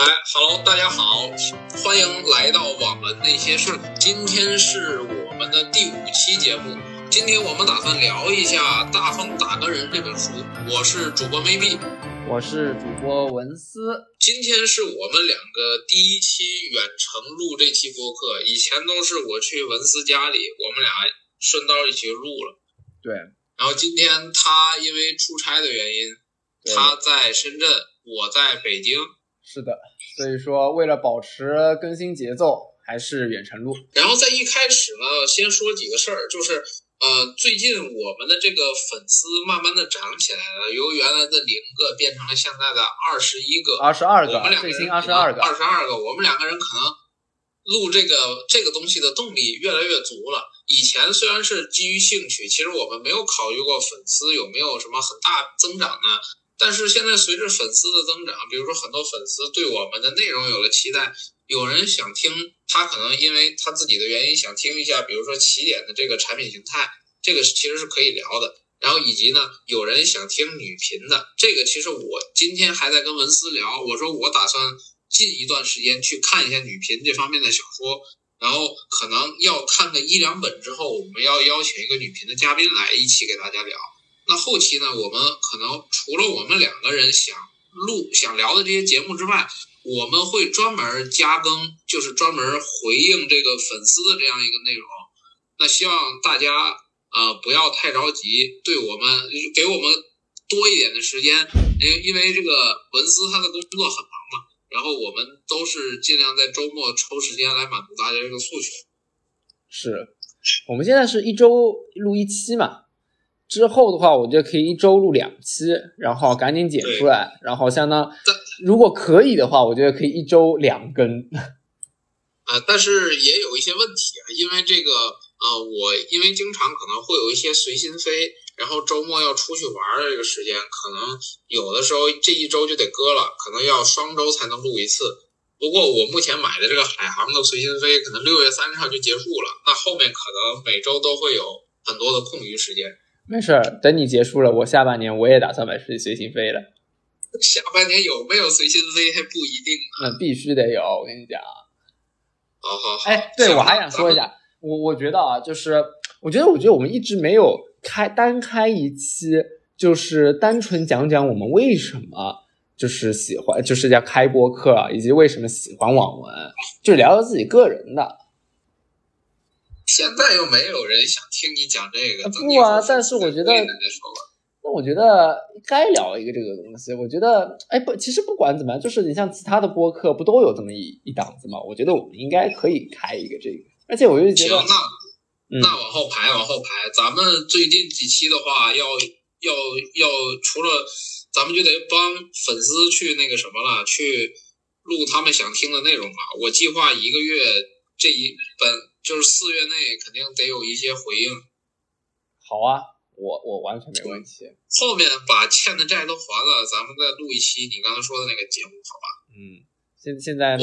哎，Hello，大家好，欢迎来到网文那些事儿。今天是我们的第五期节目，今天我们打算聊一下《大风打个人》这本书。我是主播 maybe，我是主播文思。今天是我们两个第一期远程录这期播客，以前都是我去文思家里，我们俩顺道一起录了。对，然后今天他因为出差的原因，他在深圳，我在北京。是的，所以说为了保持更新节奏，还是远程录。然后在一开始呢，先说几个事儿，就是呃，最近我们的这个粉丝慢慢的涨起来了，由原来的零个变成了现在的二十一个，二十二个，我们两个人二十二个，二十二个，我们两个人可能录这个这个东西的动力越来越足了。以前虽然是基于兴趣，其实我们没有考虑过粉丝有没有什么很大增长呢。但是现在随着粉丝的增长，比如说很多粉丝对我们的内容有了期待，有人想听，他可能因为他自己的原因想听一下，比如说起点的这个产品形态，这个其实是可以聊的。然后以及呢，有人想听女频的，这个其实我今天还在跟文思聊，我说我打算近一段时间去看一下女频这方面的小说，然后可能要看个一两本之后，我们要邀请一个女频的嘉宾来一起给大家聊。那后期呢？我们可能除了我们两个人想录、想聊的这些节目之外，我们会专门加更，就是专门回应这个粉丝的这样一个内容。那希望大家呃不要太着急，对我们给我们多一点的时间，因因为这个文思他的工作很忙嘛。然后我们都是尽量在周末抽时间来满足大家这个诉求。是，我们现在是一周录一期嘛。之后的话，我觉得可以一周录两期，然后赶紧剪出来，然后相当，如果可以的话，我觉得可以一周两更。啊，但是也有一些问题啊，因为这个，呃，我因为经常可能会有一些随心飞，然后周末要出去玩的这个时间，可能有的时候这一周就得搁了，可能要双周才能录一次。不过我目前买的这个海航的随心飞，可能六月三十号就结束了，那后面可能每周都会有很多的空余时间。没事儿，等你结束了，我下半年我也打算买随随心飞了。下半年有没有随心飞还不一定呢。那必须得有，我跟你讲。好好好。哎，对我还想说一下，我我觉得啊，就是我觉得，我觉得我们一直没有开单开一期，就是单纯讲讲我们为什么就是喜欢，就是要开播客，以及为什么喜欢网文，就聊聊自己个人的。现在又没有人想听你讲这个，不啊！但是我觉得，那我觉得该聊一个这个东西。我觉得，哎不，其实不管怎么样，就是你像其他的播客不都有这么一一档子吗？我觉得我们应该可以开一个这个。而且我就觉得，那那往后排，往后排。咱们最近几期的话，要要要，除了咱们就得帮粉丝去那个什么了，去录他们想听的内容嘛。我计划一个月这一本。就是四月内肯定得有一些回应。好啊，我我完全没问题。后面把欠的债都还了，咱们再录一期你刚才说的那个节目，好吧？嗯，现现在 OK，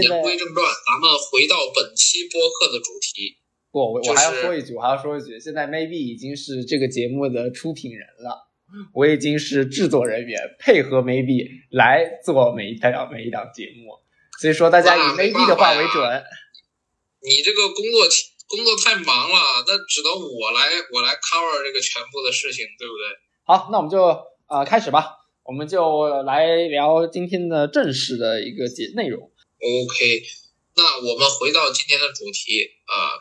言归正传，咱们回到本期播客的主题。不，我我还要说一句，我还要说一句，现在 Maybe 已经是这个节目的出品人了，我已经是制作人员，配合 Maybe 来做每一档每一档节目，所以说大家以 Maybe 的话为准。你这个工作工作太忙了，那只能我来我来 cover 这个全部的事情，对不对？好，那我们就呃开始吧，我们就来聊今天的正式的一个节内容。OK，那我们回到今天的主题啊，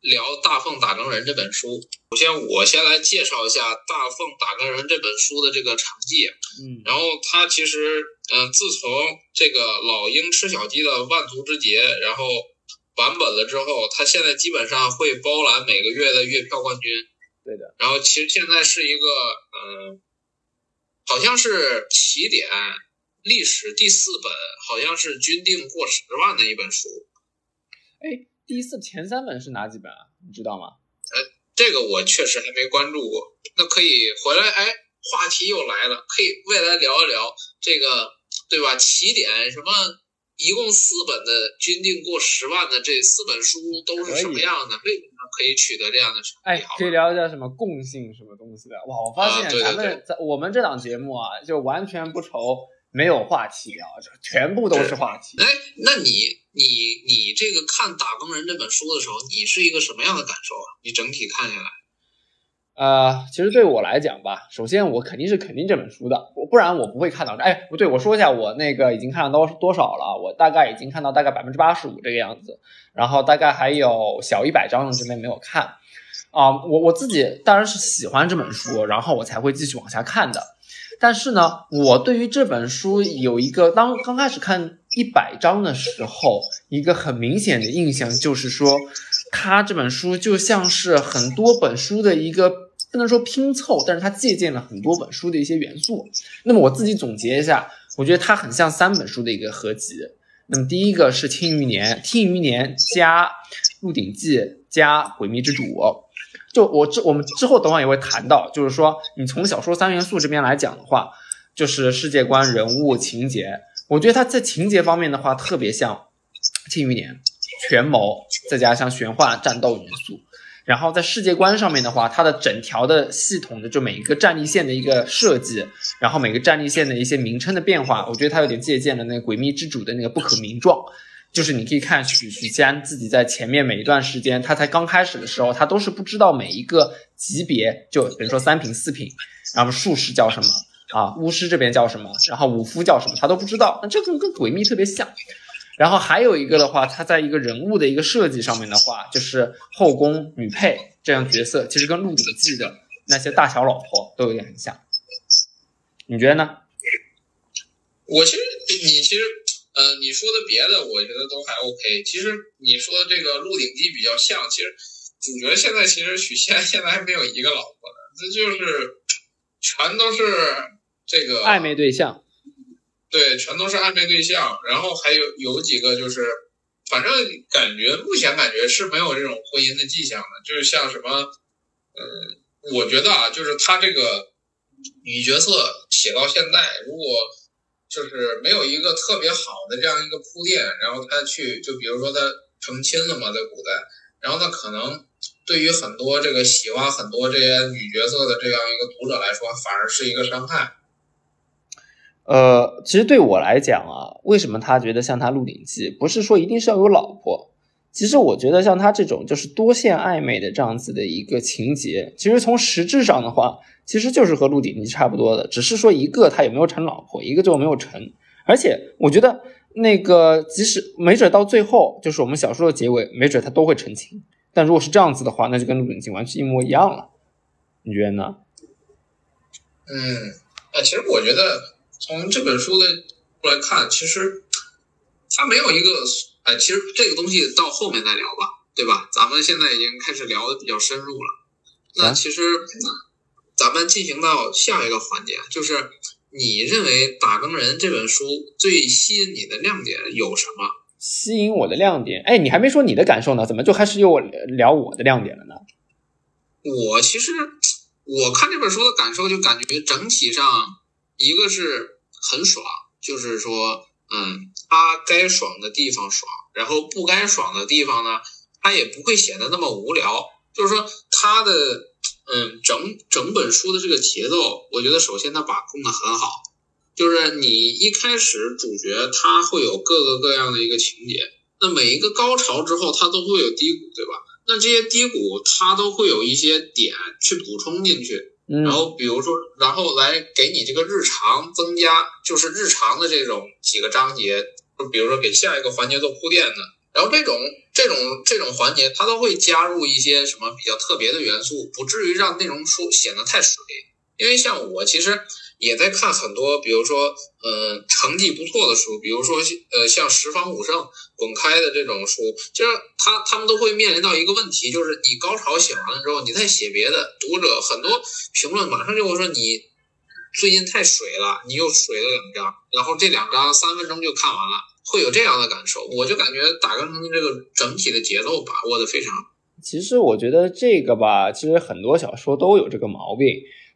聊《大奉打更人》这本书。首先，我先来介绍一下《大奉打更人》这本书的这个场记。嗯，然后它其实嗯，自从这个老鹰吃小鸡的万族之劫，然后。版本了之后，他现在基本上会包揽每个月的月票冠军。对的。然后其实现在是一个，嗯，好像是起点历史第四本，好像是均定过十万的一本书。哎，第四前三本是哪几本啊？你知道吗？呃，这个我确实还没关注过。那可以回来，哎，话题又来了，可以未来聊一聊这个，对吧？起点什么？一共四本的均定过十万的这四本书都是什么样的？为什么可以取得这样的成绩？哎，可以聊一下什么共性什么东西的？哇，我发现咱们在我们这档节目啊，就完全不愁没有话题聊，就全部都是话题。哎，那你你你这个看《打工人》这本书的时候，你是一个什么样的感受啊？你整体看下来？呃，其实对我来讲吧，首先我肯定是肯定这本书的，我不然我不会看到。哎，不对，我说一下，我那个已经看到多多少了？我大概已经看到大概百分之八十五这个样子，然后大概还有小一百章的这边没有看。啊，我我自己当然是喜欢这本书，然后我才会继续往下看的。但是呢，我对于这本书有一个当刚开始看一百章的时候，一个很明显的印象就是说，它这本书就像是很多本书的一个。不能说拼凑，但是它借鉴了很多本书的一些元素。那么我自己总结一下，我觉得它很像三本书的一个合集。那么第一个是《庆余年》，《庆余年》加《鹿鼎记》加《诡秘之主》。就我之我们之后等会也会谈到，就是说你从小说三元素这边来讲的话，就是世界观、人物、情节。我觉得它在情节方面的话，特别像《庆余年》，权谋再加上玄幻战斗元素。然后在世界观上面的话，它的整条的系统的就每一个战力线的一个设计，然后每个战力线的一些名称的变化，我觉得它有点借鉴了那个诡秘之主的那个不可名状。就是你可以看许许仙自己在前面每一段时间，他才刚开始的时候，他都是不知道每一个级别，就比如说三品四品，然后术士叫什么啊，巫师这边叫什么，然后武夫叫什么，他都不知道。那这个跟诡秘特别像。然后还有一个的话，他在一个人物的一个设计上面的话，就是后宫女配这样角色，其实跟《鹿鼎记》的那些大小老婆都有点很像。你觉得呢？我其实你其实呃你说的别的，我觉得都还 OK。其实你说的这个《鹿鼎记》比较像，其实主角现在其实许仙现在还没有一个老婆呢，这就是全都是这个暧昧对象。对，全都是暧昧对象，然后还有有几个就是，反正感觉目前感觉是没有这种婚姻的迹象的，就是像什么，嗯，我觉得啊，就是他这个女角色写到现在，如果就是没有一个特别好的这样一个铺垫，然后他去就比如说他成亲了嘛，在古代，然后他可能对于很多这个喜欢很多这些女角色的这样一个读者来说，反而是一个伤害。呃，其实对我来讲啊，为什么他觉得像他《鹿鼎记》，不是说一定是要有老婆。其实我觉得像他这种就是多线暧昧的这样子的一个情节，其实从实质上的话，其实就是和《鹿鼎记》差不多的，只是说一个他有没有成老婆，一个最后没有成。而且我觉得那个即使没准到最后就是我们小说的结尾，没准他都会成亲。但如果是这样子的话，那就跟《鹿鼎记》完全一模一样了。你觉得呢？嗯，啊，其实我觉得。从这本书的来看，其实它没有一个哎，其实这个东西到后面再聊吧，对吧？咱们现在已经开始聊的比较深入了。那其实咱们进行到下一个环节，就是你认为《打更人》这本书最吸引你的亮点有什么？吸引我的亮点？哎，你还没说你的感受呢，怎么就开始又聊我的亮点了呢？我其实我看这本书的感受，就感觉整体上。一个是很爽，就是说，嗯，他该爽的地方爽，然后不该爽的地方呢，他也不会显得那么无聊。就是说，他的，嗯，整整本书的这个节奏，我觉得首先他把控的很好。就是你一开始主角他会有各个各样的一个情节，那每一个高潮之后，他都会有低谷，对吧？那这些低谷，他都会有一些点去补充进去。然后比如说，然后来给你这个日常增加，就是日常的这种几个章节，就比如说给下一个环节做铺垫的。然后这种这种这种环节，它都会加入一些什么比较特别的元素，不至于让内容书显得太水。因为像我其实。也在看很多，比如说，嗯，成绩不错的书，比如说，呃，像十方五圣滚开的这种书，就是他他们都会面临到一个问题，就是你高潮写完了之后，你再写别的，读者很多评论马上就会说你最近太水了，你又水了两章，然后这两章三分钟就看完了，会有这样的感受。我就感觉打更成的这个整体的节奏把握的非常。其实我觉得这个吧，其实很多小说都有这个毛病。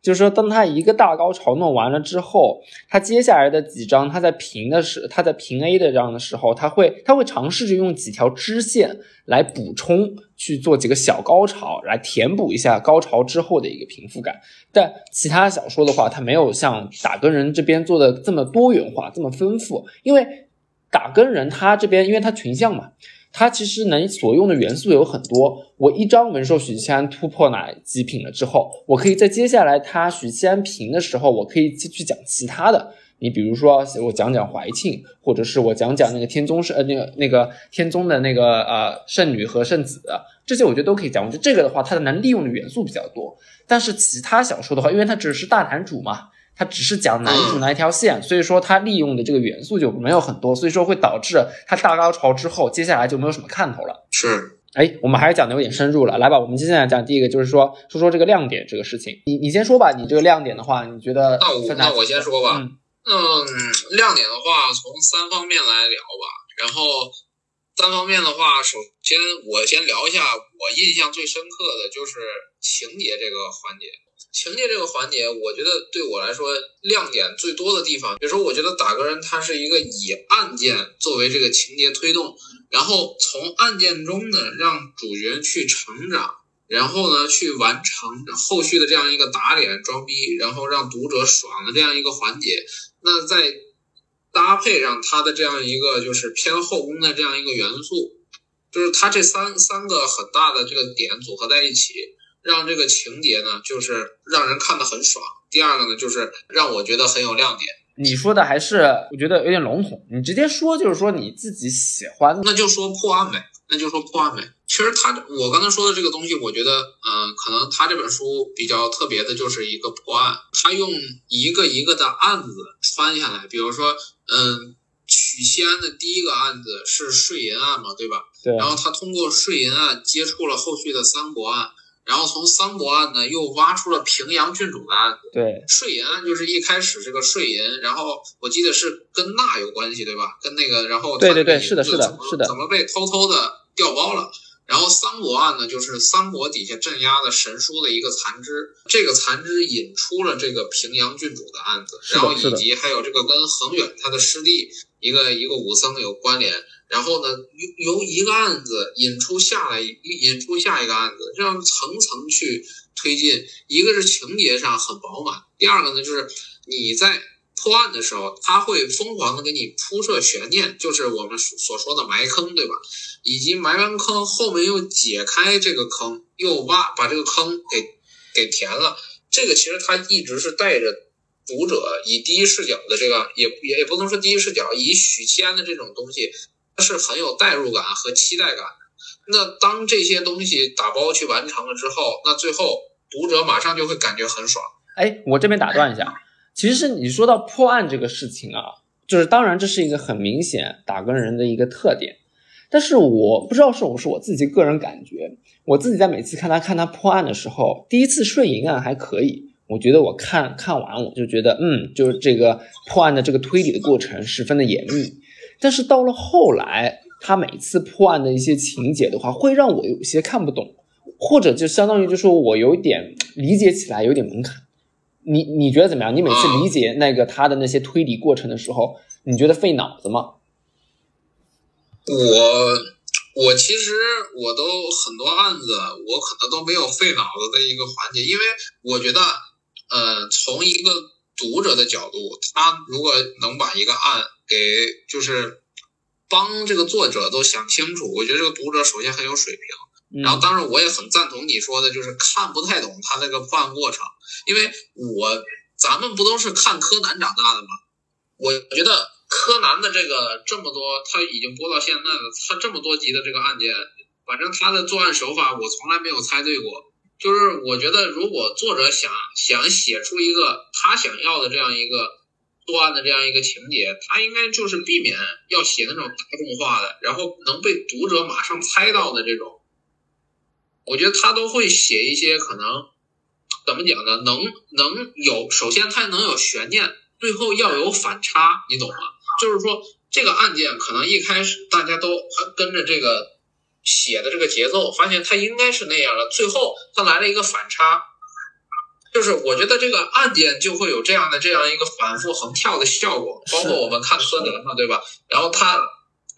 就是说，当他一个大高潮弄完了之后，他接下来的几章，他在平的时，他在平 A 的这样的时候，他会他会尝试着用几条支线来补充，去做几个小高潮，来填补一下高潮之后的一个平复感。但其他小说的话，它没有像打更人这边做的这么多元化，这么丰富。因为打更人他这边，因为他群像嘛。它其实能所用的元素有很多。我一张文兽许七安突破哪几品了之后，我可以在接下来他许七安平的时候，我可以继续讲其他的。你比如说，我讲讲怀庆，或者是我讲讲那个天宗是呃那个那个天宗的那个呃圣女和圣子，这些我觉得都可以讲。我觉得这个的话，它的能利用的元素比较多。但是其他小说的话，因为它只是大男主嘛。他只是讲男主那一条线，所以说它利用的这个元素就没有很多，所以说会导致它大高潮之后，接下来就没有什么看头了。是，哎，我们还是讲的有点深入了，来吧，我们接下来讲第一个，就是说说说这个亮点这个事情。你你先说吧，你这个亮点的话，你觉得？那我那我先说吧。嗯，亮点的话，从三方面来聊吧。然后三方面的话，首先我先聊一下我印象最深刻的就是情节这个环节。情节这个环节，我觉得对我来说亮点最多的地方，比如说，我觉得打个人他是一个以案件作为这个情节推动，然后从案件中呢让主角去成长，然后呢去完成后续的这样一个打脸装逼，然后让读者爽的这样一个环节。那再搭配上他的这样一个就是偏后宫的这样一个元素，就是他这三三个很大的这个点组合在一起。让这个情节呢，就是让人看得很爽。第二个呢，就是让我觉得很有亮点。你说的还是我觉得有点笼统，你直接说就是说你自己喜欢，那就说破案呗，那就说破案呗。其实他我刚才说的这个东西，我觉得，嗯，可能他这本书比较特别的就是一个破案，他用一个一个的案子穿下来，比如说，嗯，许仙的第一个案子是税银案嘛，对吧？对。然后他通过税银案接触了后续的三国案。然后从三国案呢，又挖出了平阳郡主的案子。对，税银案就是一开始这个税银，然后我记得是跟那有关系，对吧？跟那个，然后对对对，是的，是的，是的，怎么被偷偷的调包了？然后三国案呢，就是三国底下镇压的神书的一个残肢，这个残肢引出了这个平阳郡主的案子，然后以及还有这个跟恒远他的师弟一个一个武僧有关联。然后呢，由由一个案子引出下来，引出下一个案子，这样层层去推进。一个是情节上很饱满，第二个呢，就是你在破案的时候，他会疯狂的给你铺设悬念，就是我们所说的埋坑，对吧？以及埋完坑后面又解开这个坑，又挖把这个坑给给填了。这个其实他一直是带着读者以第一视角的这个，也也也不能说第一视角，以许仙的这种东西。它是很有代入感和期待感。那当这些东西打包去完成了之后，那最后读者马上就会感觉很爽。哎，我这边打断一下，其实你说到破案这个事情啊，就是当然这是一个很明显打更人的一个特点，但是我不知道是我是我自己个人感觉，我自己在每次看他看他破案的时候，第一次顺银案还可以，我觉得我看看完我就觉得，嗯，就是这个破案的这个推理的过程十分的严密。但是到了后来，他每次破案的一些情节的话，会让我有些看不懂，或者就相当于就说我有点理解起来有点门槛。你你觉得怎么样？你每次理解那个他的那些推理过程的时候，你觉得费脑子吗？我我其实我都很多案子，我可能都没有费脑子的一个环节，因为我觉得，呃，从一个读者的角度，他如果能把一个案。给就是帮这个作者都想清楚，我觉得这个读者首先很有水平，然后当然我也很赞同你说的，就是看不太懂他那个破案过程，因为我咱们不都是看柯南长大的吗？我觉得柯南的这个这么多，他已经播到现在了，他这么多集的这个案件，反正他的作案手法我从来没有猜对过，就是我觉得如果作者想想写出一个他想要的这样一个。作案的这样一个情节，他应该就是避免要写那种大众化的，然后能被读者马上猜到的这种。我觉得他都会写一些可能怎么讲呢？能能有，首先他能有悬念，最后要有反差，你懂吗？就是说这个案件可能一开始大家都跟着这个写的这个节奏，发现他应该是那样的，最后他来了一个反差。就是我觉得这个案件就会有这样的这样一个反复横跳的效果，包括我们看柯南嘛，对吧？然后他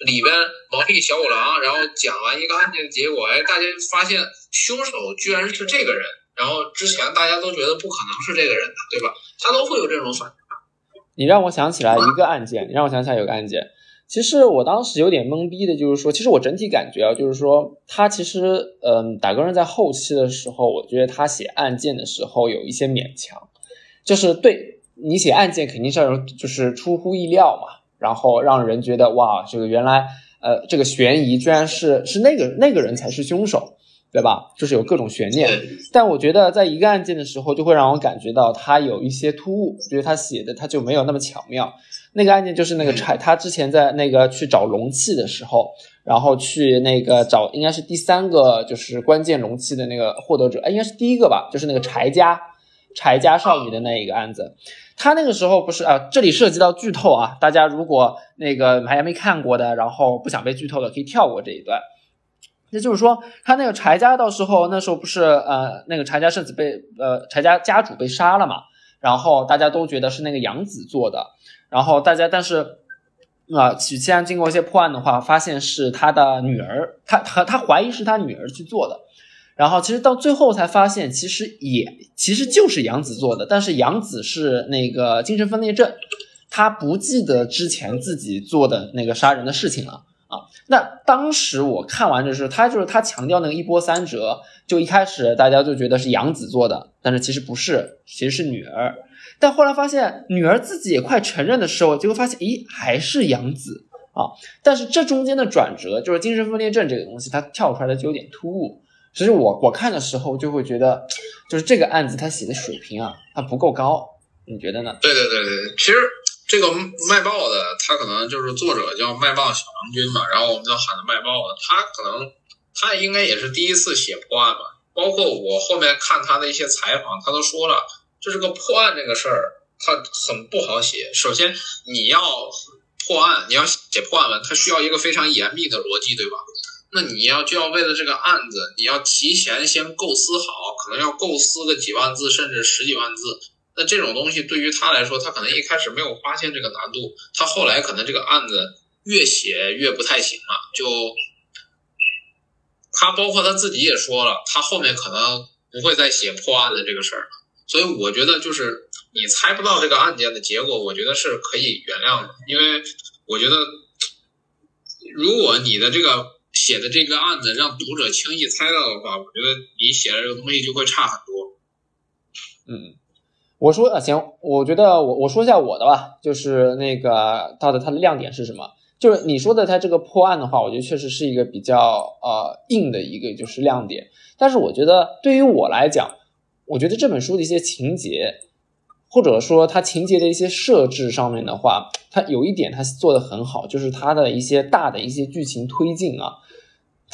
里边毛利小五郎，然后讲完一个案件的结果，哎，大家发现凶手居然是这个人，然后之前大家都觉得不可能是这个人的，对吧？他都会有这种反应。你让我想起来一个案件，你让我想起来有个案件。其实我当时有点懵逼的，就是说，其实我整体感觉啊，就是说，他其实，嗯，打工人在后期的时候，我觉得他写案件的时候有一些勉强，就是对你写案件肯定是要就是出乎意料嘛，然后让人觉得哇，这个原来，呃，这个悬疑居然是是那个那个人才是凶手，对吧？就是有各种悬念。但我觉得在一个案件的时候，就会让我感觉到他有一些突兀，觉得他写的他就没有那么巧妙。那个案件就是那个柴，他之前在那个去找容器的时候，然后去那个找应该是第三个就是关键容器的那个获得者，哎，应该是第一个吧，就是那个柴家柴家少女的那一个案子。他那个时候不是啊，这里涉及到剧透啊，大家如果那个还没看过的，然后不想被剧透的，可以跳过这一段。那就是说，他那个柴家到时候那时候不是呃那个柴家圣子被呃柴家家主被杀了嘛，然后大家都觉得是那个杨子做的。然后大家，但是，啊，许七安经过一些破案的话，发现是他的女儿，他他他怀疑是他女儿去做的。然后其实到最后才发现，其实也其实就是杨子做的，但是杨子是那个精神分裂症，他不记得之前自己做的那个杀人的事情了啊。那当时我看完就是他就是他强调那个一波三折，就一开始大家就觉得是杨子做的，但是其实不是，其实是女儿。但后来发现女儿自己也快承认的时候，结果发现，咦，还是杨子啊！但是这中间的转折，就是精神分裂症这个东西，它跳出来的就有点突兀。其实我我看的时候就会觉得，就是这个案子他写的水平啊，他不够高。你觉得呢？对对对对，其实这个卖报的，他可能就是作者叫卖报小郎君嘛，然后我们就喊他卖报的，他可能他应该也是第一次写破案吧。包括我后面看他的一些采访，他都说了。就是个破案这个事儿，他很不好写。首先，你要破案，你要写破案文，它需要一个非常严密的逻辑，对吧？那你要就要为了这个案子，你要提前先构思好，可能要构思个几万字，甚至十几万字。那这种东西对于他来说，他可能一开始没有发现这个难度，他后来可能这个案子越写越不太行了。就他包括他自己也说了，他后面可能不会再写破案的这个事儿了。所以我觉得，就是你猜不到这个案件的结果，我觉得是可以原谅的，因为我觉得，如果你的这个写的这个案子让读者轻易猜到的话，我觉得你写的这个东西就会差很多。嗯，我说啊，行，我觉得我我说一下我的吧，就是那个到底它的亮点是什么？就是你说的它这个破案的话，我觉得确实是一个比较呃硬的一个就是亮点，但是我觉得对于我来讲。我觉得这本书的一些情节，或者说它情节的一些设置上面的话，它有一点它做的很好，就是它的一些大的一些剧情推进啊，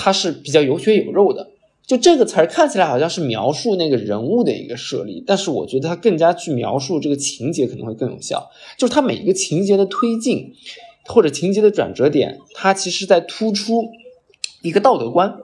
它是比较有血有肉的。就这个词儿看起来好像是描述那个人物的一个设立，但是我觉得它更加去描述这个情节可能会更有效。就是它每一个情节的推进或者情节的转折点，它其实在突出一个道德观。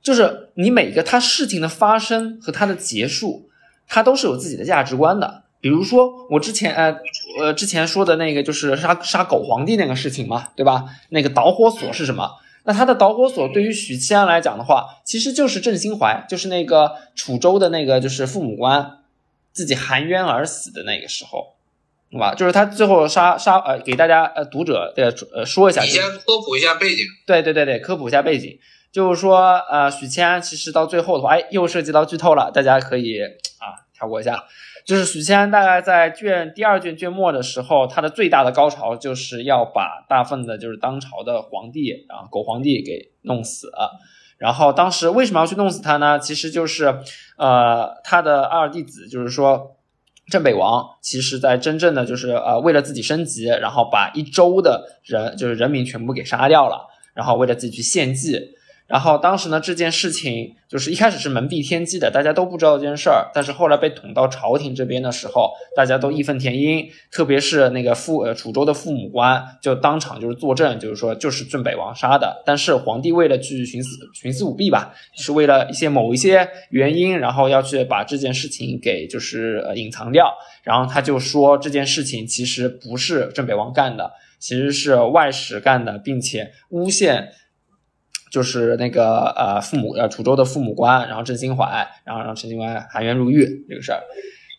就是你每个他事情的发生和它的结束，它都是有自己的价值观的。比如说我之前呃呃之前说的那个就是杀杀狗皇帝那个事情嘛，对吧？那个导火索是什么？那他的导火索对于许七安来讲的话，其实就是郑兴怀，就是那个楚州的那个就是父母官自己含冤而死的那个时候，对吧？就是他最后杀杀呃给大家呃读者呃呃说一下，你先科普一下背景。对对对对，科普一下背景。就是说，呃，许七安其实到最后的话，哎，又涉及到剧透了，大家可以啊跳过一下。就是许仙大概在卷第二卷卷末的时候，他的最大的高潮就是要把大份的，就是当朝的皇帝啊，狗皇帝给弄死。然后当时为什么要去弄死他呢？其实就是，呃，他的二弟子，就是说镇北王，其实在真正的就是呃为了自己升级，然后把一周的人就是人民全部给杀掉了，然后为了自己去献祭。然后当时呢，这件事情就是一开始是门闭天机的，大家都不知道这件事儿。但是后来被捅到朝廷这边的时候，大家都义愤填膺，特别是那个父呃楚州的父母官就当场就是作证，就是说就是镇北王杀的。但是皇帝为了去徇私徇私舞弊吧，是为了一些某一些原因，然后要去把这件事情给就是呃隐藏掉。然后他就说这件事情其实不是镇北王干的，其实是外史干的，并且诬陷。就是那个呃父母呃楚州的父母官，然后郑兴怀，然后让陈兴怀含冤入狱这个事儿，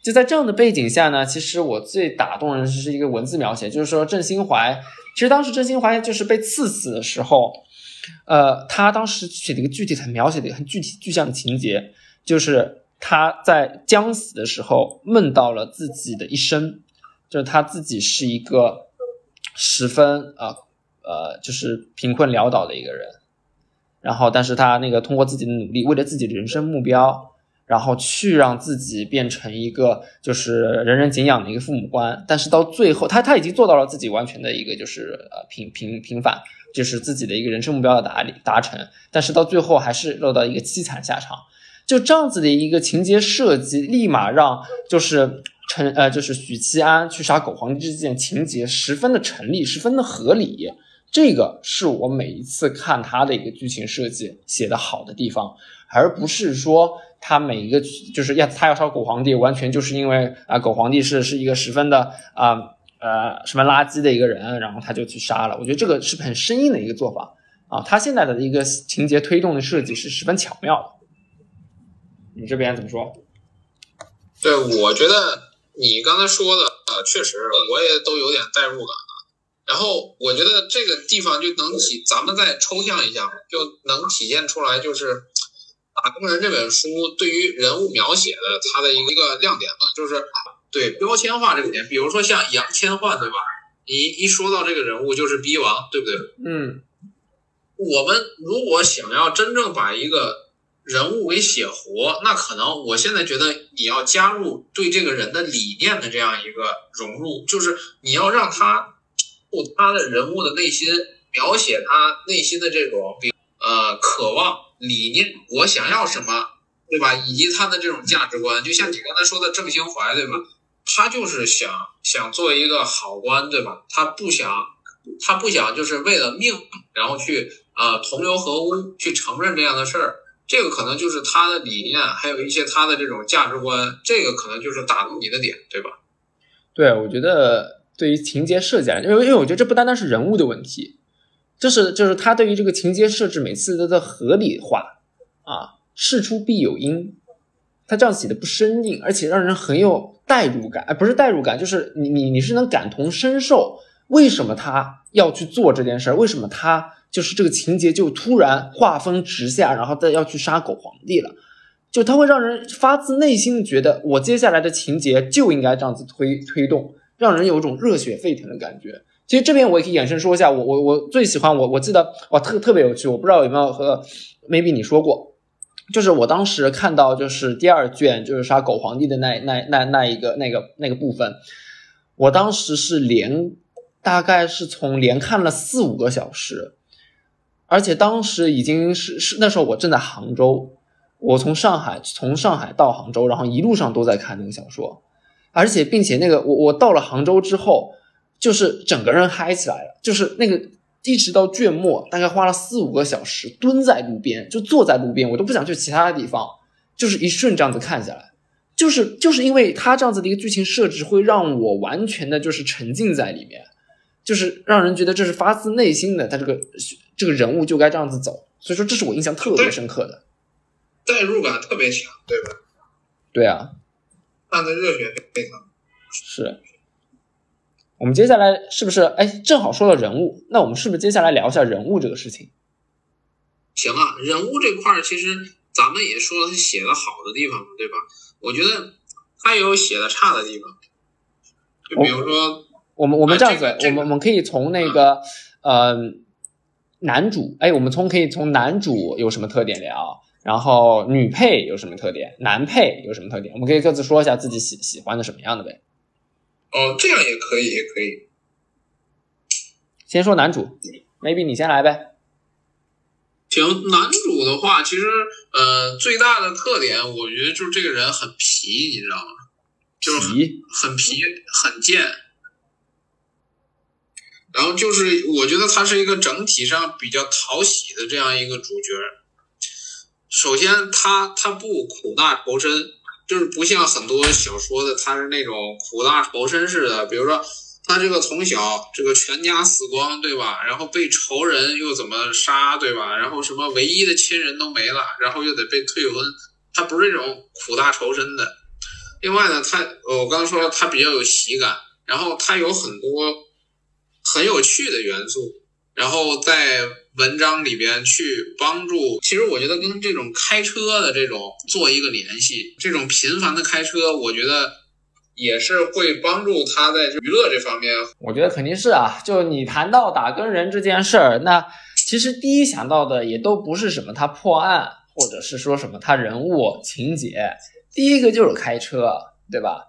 就在这样的背景下呢，其实我最打动人是一个文字描写，就是说郑兴怀，其实当时郑兴怀就是被刺死的时候，呃，他当时写的一个具体很描写的一个很具体具象的情节，就是他在将死的时候梦到了自己的一生，就是他自己是一个十分啊呃就是贫困潦倒的一个人。然后，但是他那个通过自己的努力，为了自己的人生目标，然后去让自己变成一个就是人人敬仰的一个父母官。但是到最后，他他已经做到了自己完全的一个就是呃平平平反，就是自己的一个人生目标的达达成。但是到最后还是落到一个凄惨下场。就这样子的一个情节设计，立马让就是陈呃就是许七安去杀狗皇帝这件情节十分的成立，十分的合理。这个是我每一次看他的一个剧情设计写的好的地方，而不是说他每一个就是要他要烧狗皇帝，完全就是因为啊狗皇帝是是一个十分的啊呃什么垃圾的一个人，然后他就去杀了。我觉得这个是很生硬的一个做法啊。他现在的一个情节推动的设计是十分巧妙的。你这边怎么说？对，我觉得你刚才说的呃，确实我也都有点代入感。然后我觉得这个地方就能体，咱们再抽象一下，就能体现出来，就是《打工人》这本书对于人物描写的它的一个一个亮点吧，就是对标签化这个点。比如说像杨千嬅，对吧？你一说到这个人物就是逼王，对不对？嗯。我们如果想要真正把一个人物给写活，那可能我现在觉得你要加入对这个人的理念的这样一个融入，就是你要让他。他的人物的内心描写，他内心的这种，比呃渴望、理念，我想要什么，对吧？以及他的这种价值观，就像你刚才说的郑兴怀，对吧？他就是想想做一个好官，对吧？他不想，他不想就是为了命，然后去呃同流合污，去承认这样的事儿。这个可能就是他的理念，还有一些他的这种价值观，这个可能就是打动你的点，对吧？对，我觉得。对于情节设计，因为因为我觉得这不单单是人物的问题，就是就是他对于这个情节设置每次都在合理化啊，事出必有因，他这样写的不生硬，而且让人很有代入感，哎，不是代入感，就是你你你是能感同身受，为什么他要去做这件事儿？为什么他就是这个情节就突然画风直下，然后再要去杀狗皇帝了？就他会让人发自内心的觉得，我接下来的情节就应该这样子推推动。让人有一种热血沸腾的感觉。其实这边我也可以延伸说一下，我我我最喜欢我我记得哇特特别有趣，我不知道有没有和 maybe 你说过，就是我当时看到就是第二卷就是杀狗皇帝的那那那那一个那个那个部分，我当时是连大概是从连看了四五个小时，而且当时已经是是那时候我正在杭州，我从上海从上海到杭州，然后一路上都在看那个小说。而且，并且那个我我到了杭州之后，就是整个人嗨起来了，就是那个一直到卷末，大概花了四五个小时，蹲在路边，就坐在路边，我都不想去其他的地方，就是一瞬这样子看下来，就是就是因为他这样子的一个剧情设置，会让我完全的就是沉浸在里面，就是让人觉得这是发自内心的，他这个这个人物就该这样子走，所以说这是我印象特别深刻的，代入感特别强，对吧？对啊。看的热血沸腾，是。我们接下来是不是哎，正好说到人物，那我们是不是接下来聊一下人物这个事情？行啊，人物这块儿其实咱们也说了他写的好的地方，对吧？我觉得他也有写的差的地方，就比如说，我们我们这样子，我们我们可以从那个呃男主，哎，我们从可以从男主有什么特点聊。然后女配有什么特点？男配有什么特点？我们可以各自说一下自己喜喜欢的什么样的呗。哦，这样也可以，也可以。先说男主，maybe 你先来呗。行，男主的话，其实呃最大的特点，我觉得就是这个人很皮，你知道吗？就是很皮，很皮，很贱。然后就是，我觉得他是一个整体上比较讨喜的这样一个主角。首先他，他不苦大仇深，就是不像很多小说的，他是那种苦大仇深似的。比如说，他这个从小这个全家死光，对吧？然后被仇人又怎么杀，对吧？然后什么唯一的亲人都没了，然后又得被退婚，他不是这种苦大仇深的。另外呢，他我刚刚说了，他比较有喜感，然后他有很多很有趣的元素，然后在文章里边去帮助。其实我觉得跟这种开车的这种做一个联系，这种频繁的开车，我觉得也是会帮助他在娱乐这方面。我觉得肯定是啊。就你谈到打更人这件事儿，那其实第一想到的也都不是什么他破案，或者是说什么他人物情节，第一个就是开车，对吧？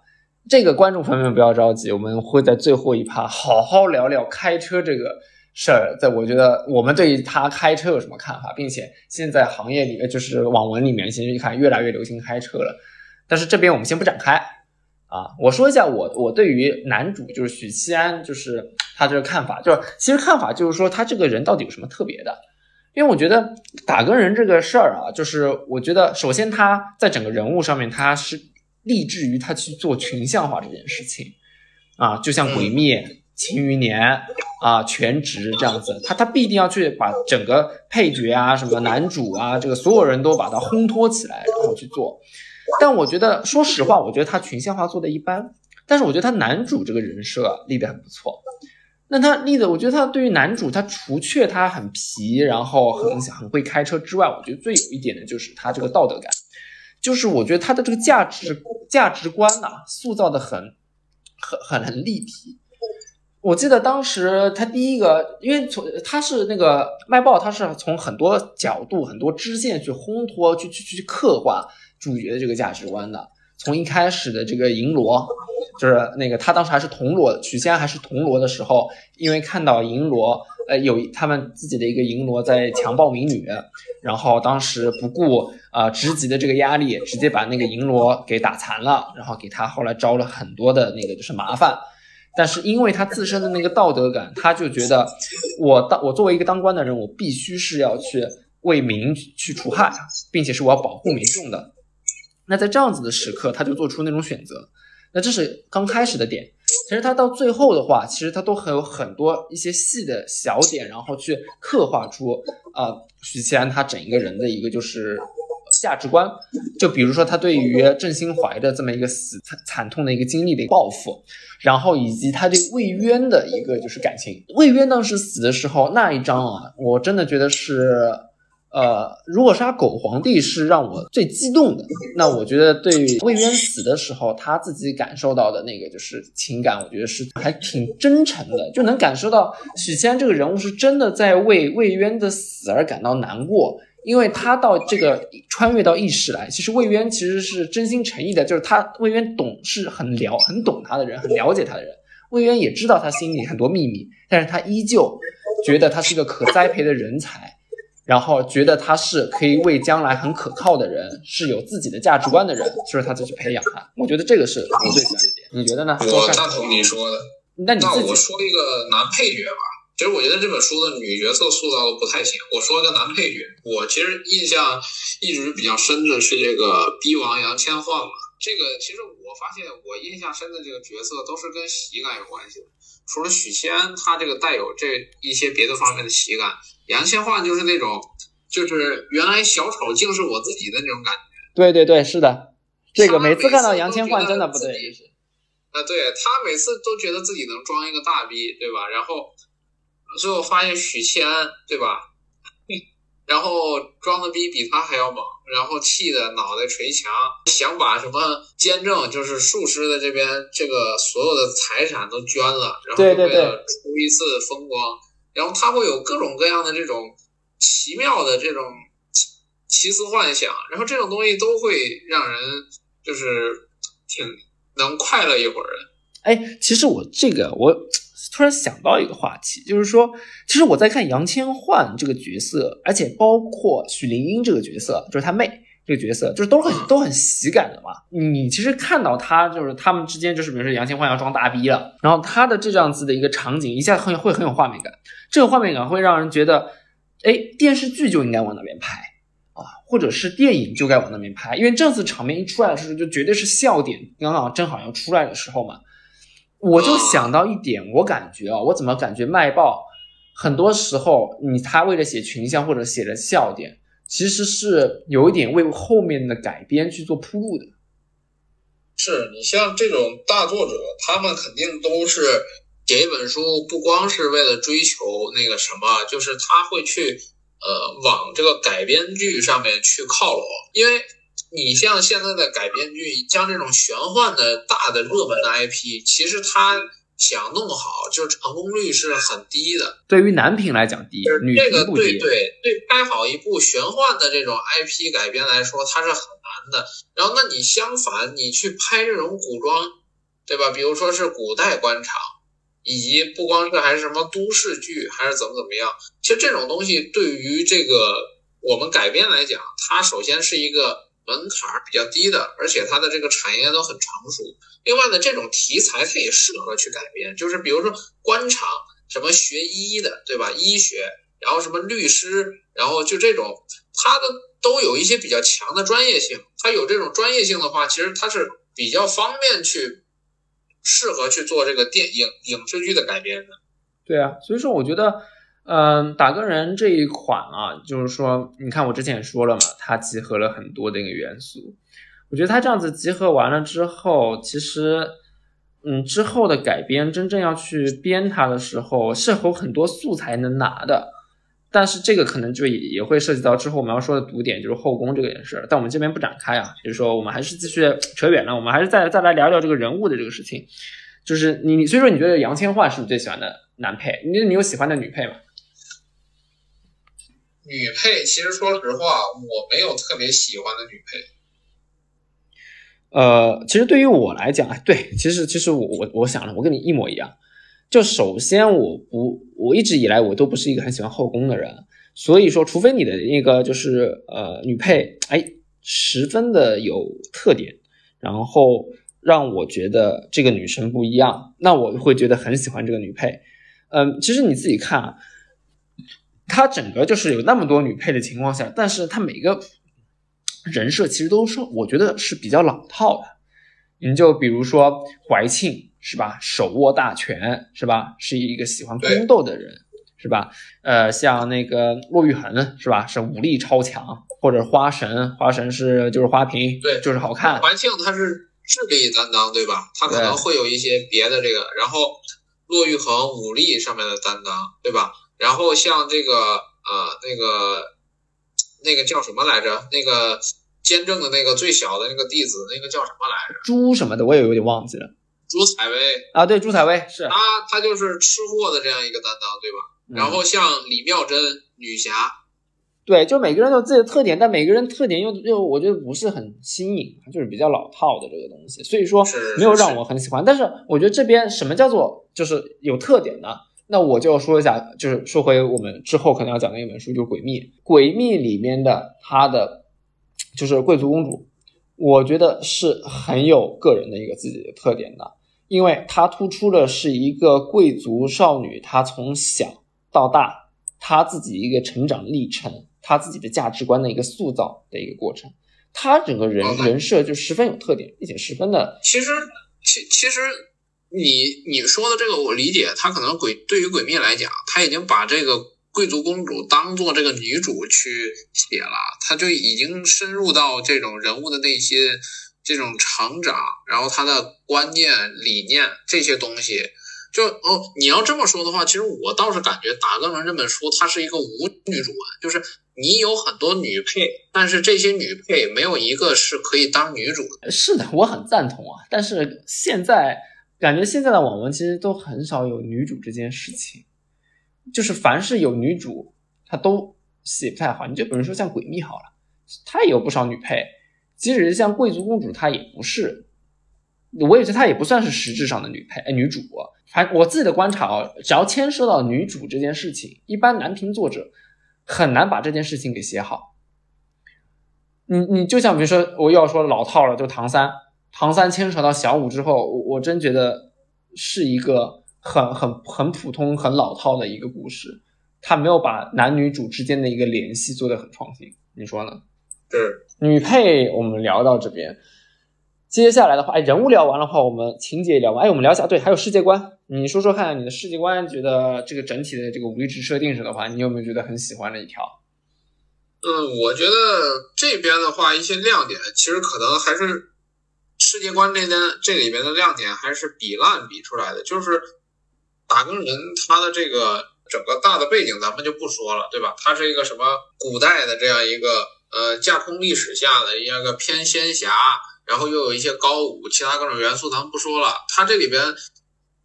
这个观众朋友们不要着急，我们会在最后一趴好好聊聊开车这个事儿。在我觉得我们对于他开车有什么看法，并且现在行业里面就是网文里面，其实看越来越流行开车了。但是这边我们先不展开啊，我说一下我我对于男主就是许七安，就是他这个看法，就是其实看法就是说他这个人到底有什么特别的。因为我觉得打更人这个事儿啊，就是我觉得首先他在整个人物上面他是立志于他去做群像化这件事情啊，就像《鬼灭》秦余年啊、全职这样子，他他必定要去把整个配角啊、什么男主啊，这个所有人都把他烘托起来，然后去做。但我觉得，说实话，我觉得他群像化做的一般，但是我觉得他男主这个人设立得很不错。那他立的，我觉得他对于男主，他除却他很皮，然后很很会开车之外，我觉得最有一点的就是他这个道德感，就是我觉得他的这个价值价值观呐、塑造的很很很很立体。我记得当时他第一个，因为从他是那个卖报，他是从很多角度、很多支线去烘托、去去去刻画主角的这个价值观的。从一开始的这个银罗，就是那个他当时还是铜锣，许仙还是铜锣的时候，因为看到银罗，呃，有他们自己的一个银罗在强暴民女，然后当时不顾啊、呃、职级的这个压力，直接把那个银罗给打残了，然后给他后来招了很多的那个就是麻烦。但是因为他自身的那个道德感，他就觉得我当我作为一个当官的人，我必须是要去为民去除害，并且是我要保护民众的。那在这样子的时刻，他就做出那种选择。那这是刚开始的点。其实他到最后的话，其实他都还有很多一些细的小点，然后去刻画出啊、呃、许七安他整一个人的一个就是价值观。就比如说他对于郑兴怀的这么一个死惨惨痛的一个经历的一个报复，然后以及他对魏渊的一个就是感情。魏渊当时死的时候那一章啊，我真的觉得是。呃，如果杀狗皇帝是让我最激动的，那我觉得对于魏渊死的时候，他自己感受到的那个就是情感，我觉得是还挺真诚的，就能感受到许仙这个人物是真的在为魏渊的死而感到难过，因为他到这个穿越到异世来，其实魏渊其实是真心诚意的，就是他魏渊懂是很了很懂他的人，很了解他的人，魏渊也知道他心里很多秘密，但是他依旧觉得他是个可栽培的人才。然后觉得他是可以为将来很可靠的人，是有自己的价值观的人，所以他就去培养他。我觉得这个是我最喜欢的点。你觉得呢？我赞同你说的。那你那我说一个男配角吧。其实我觉得这本书的女角色塑造的不太行。我说一个男配角，我其实印象一直比较深的是这个逼王杨千嬅嘛。这个其实我发现我印象深的这个角色都是跟喜感有关系的。除了许仙，他这个带有这一些别的方面的喜感。杨千嬅就是那种，就是原来小丑竟是我自己的那种感觉。对对对，是的，这个每次看到杨千嬅真的不对，就是啊，对他每次都觉得自己能装一个大逼，对吧？然后最后发现许仙，对吧？然后装的逼比他还要猛，然后气的脑袋捶墙，想把什么监正，就是术师的这边这个所有的财产都捐了，然后为了出一次风光。然后他会有各种各样的这种奇妙的这种奇思幻想，然后这种东西都会让人就是挺能快乐一会儿的。哎，其实我这个我突然想到一个话题，就是说，其实我在看杨千嬅这个角色，而且包括许玲英这个角色，就是她妹这个角色，就是都很都很喜感的嘛。你其实看到她，就是他们之间，就是比如说杨千嬅要装大逼了，然后他的这样子的一个场景，一下很会很有画面感，这个画面感会让人觉得，哎，电视剧就应该往那边拍啊，或者是电影就该往那边拍，因为这次场面一出来的时候，就绝对是笑点刚刚正好要出来的时候嘛。我就想到一点，我感觉啊，我怎么感觉卖报很多时候，你他为了写群像或者写的笑点，其实是有一点为后面的改编去做铺路的。是你像这种大作者，他们肯定都是写一本书，不光是为了追求那个什么，就是他会去呃往这个改编剧上面去靠拢，因为。你像现在的改编剧，像这种玄幻的大的热门的 IP，其实他想弄好，就是成功率是很低的。对于男频来讲低，女频不低。对对对，拍好一部玄幻的这种 IP 改编来说，它是很难的。然后，那你相反，你去拍这种古装，对吧？比如说是古代官场，以及不光是还是什么都市剧，还是怎么怎么样，其实这种东西对于这个我们改编来讲，它首先是一个。门槛比较低的，而且它的这个产业都很成熟。另外呢，这种题材它也适合去改编，就是比如说官场，什么学医的，对吧？医学，然后什么律师，然后就这种，它的都有一些比较强的专业性。它有这种专业性的话，其实它是比较方便去适合去做这个电影影视剧的改编的。对啊，所以说我觉得。嗯，打更人这一款啊，就是说，你看我之前也说了嘛，它集合了很多的一个元素。我觉得它这样子集合完了之后，其实，嗯，之后的改编真正要去编它的时候，是有很多素材能拿的。但是这个可能就也也会涉及到之后我们要说的毒点，就是后宫这个件事。但我们这边不展开啊，就是说我们还是继续扯远了，我们还是再再来聊聊这个人物的这个事情。就是你，所以说你觉得杨千嬅是你最喜欢的男配？你你有喜欢的女配吗？女配其实说实话，我没有特别喜欢的女配。呃，其实对于我来讲，对，其实其实我我我想了，我跟你一模一样。就首先，我不，我一直以来我都不是一个很喜欢后宫的人，所以说，除非你的那个就是呃女配，哎，十分的有特点，然后让我觉得这个女生不一样，那我会觉得很喜欢这个女配。嗯，其实你自己看啊。他整个就是有那么多女配的情况下，但是他每个人设其实都是我觉得是比较老套的。你就比如说怀庆是吧，手握大权是吧，是一个喜欢宫斗的人是吧？呃，像那个骆玉衡是吧，是武力超强，或者花神，花神是就是花瓶，对，就是好看。怀庆他是智力担当对吧？他可能会有一些别的这个，然后骆玉衡武力上面的担当对吧？然后像这个呃那个那个叫什么来着？那个监正的那个最小的那个弟子，那个叫什么来着？朱什么的，我也有点忘记了。朱采薇啊，对，朱采薇是他，他就是吃货的这样一个担当，对吧？然后像李妙珍女侠，对，就每个人都有自己的特点，但每个人特点又又我觉得不是很新颖，就是比较老套的这个东西，所以说没有让我很喜欢。但是我觉得这边什么叫做就是有特点呢？那我就说一下，就是说回我们之后可能要讲的一本书，就是《诡秘》。《诡秘》里面的她的就是贵族公主，我觉得是很有个人的一个自己的特点的，因为她突出的是一个贵族少女，她从小到大，她自己一个成长历程，她自己的价值观的一个塑造的一个过程，她整个人人设就十分有特点，并且十分的。其实，其其实。你你说的这个我理解，他可能鬼对于鬼灭来讲，他已经把这个贵族公主当做这个女主去写了，他就已经深入到这种人物的内心，这种成长，然后他的观念理念这些东西，就哦，你要这么说的话，其实我倒是感觉《打更人》这本书它是一个无女主文，就是你有很多女配，但是这些女配没有一个是可以当女主的。是的，我很赞同啊，但是现在。感觉现在的网文其实都很少有女主这件事情，就是凡是有女主，她都写不太好。你就比如说像《诡秘》好了，它也有不少女配，即使是像贵族公主，她也不是我也觉得她也不算是实质上的女配哎女主。反我自己的观察啊，只要牵涉到女主这件事情，一般男频作者很难把这件事情给写好。你你就像比如说，我又要说老套了，就唐三，唐三牵扯到小五之后，我我真觉得是一个很很很普通、很老套的一个故事，他没有把男女主之间的一个联系做得很创新，你说呢？对女配我们聊到这边，接下来的话，哎，人物聊完的话，我们情节也聊完，哎，我们聊一下，对，还有世界观，你说说看你的世界观，觉得这个整体的这个无力值设定上的话，你有没有觉得很喜欢的一条？嗯，我觉得这边的话，一些亮点其实可能还是世界观这边这里边的亮点还是比烂比出来的。就是打更人他的这个整个大的背景咱们就不说了，对吧？它是一个什么古代的这样一个呃架空历史下的一个偏仙侠，然后又有一些高武，其他各种元素咱们不说了。它这里边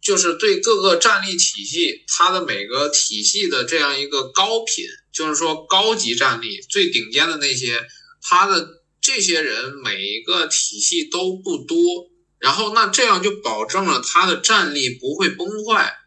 就是对各个战力体系，它的每个体系的这样一个高品。就是说，高级战力最顶尖的那些，他的这些人每一个体系都不多，然后那这样就保证了他的战力不会崩坏。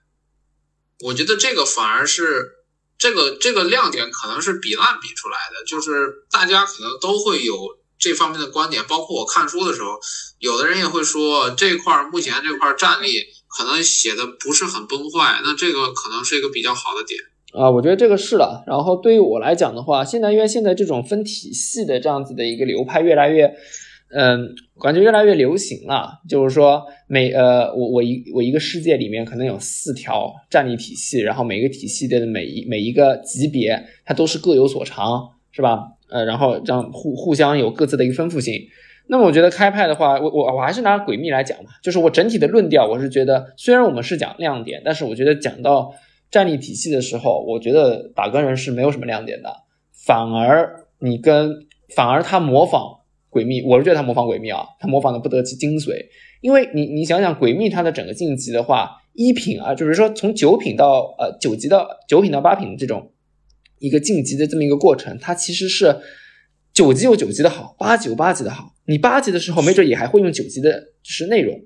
我觉得这个反而是这个这个亮点，可能是比烂比出来的。就是大家可能都会有这方面的观点，包括我看书的时候，有的人也会说这块目前这块战力可能写的不是很崩坏，那这个可能是一个比较好的点。啊，我觉得这个是了。然后对于我来讲的话，现在因为现在这种分体系的这样子的一个流派越来越，嗯，感觉越来越流行了。就是说，每呃，我我一我一个世界里面可能有四条战力体系，然后每个体系的每一每一个级别，它都是各有所长，是吧？呃，然后这样互互相有各自的一个丰富性。那么我觉得开派的话，我我我还是拿诡秘来讲嘛，就是我整体的论调，我是觉得虽然我们是讲亮点，但是我觉得讲到。战力体系的时候，我觉得打更人是没有什么亮点的，反而你跟反而他模仿诡秘，我是觉得他模仿诡秘啊，他模仿的不得其精髓，因为你你想想诡秘它的整个晋级的话，一品啊，就是说从九品到呃九级到九品到八品这种一个晋级的这么一个过程，它其实是九级有九级的好，八级有八级的好，你八级的时候没准也还会用九级的是内容，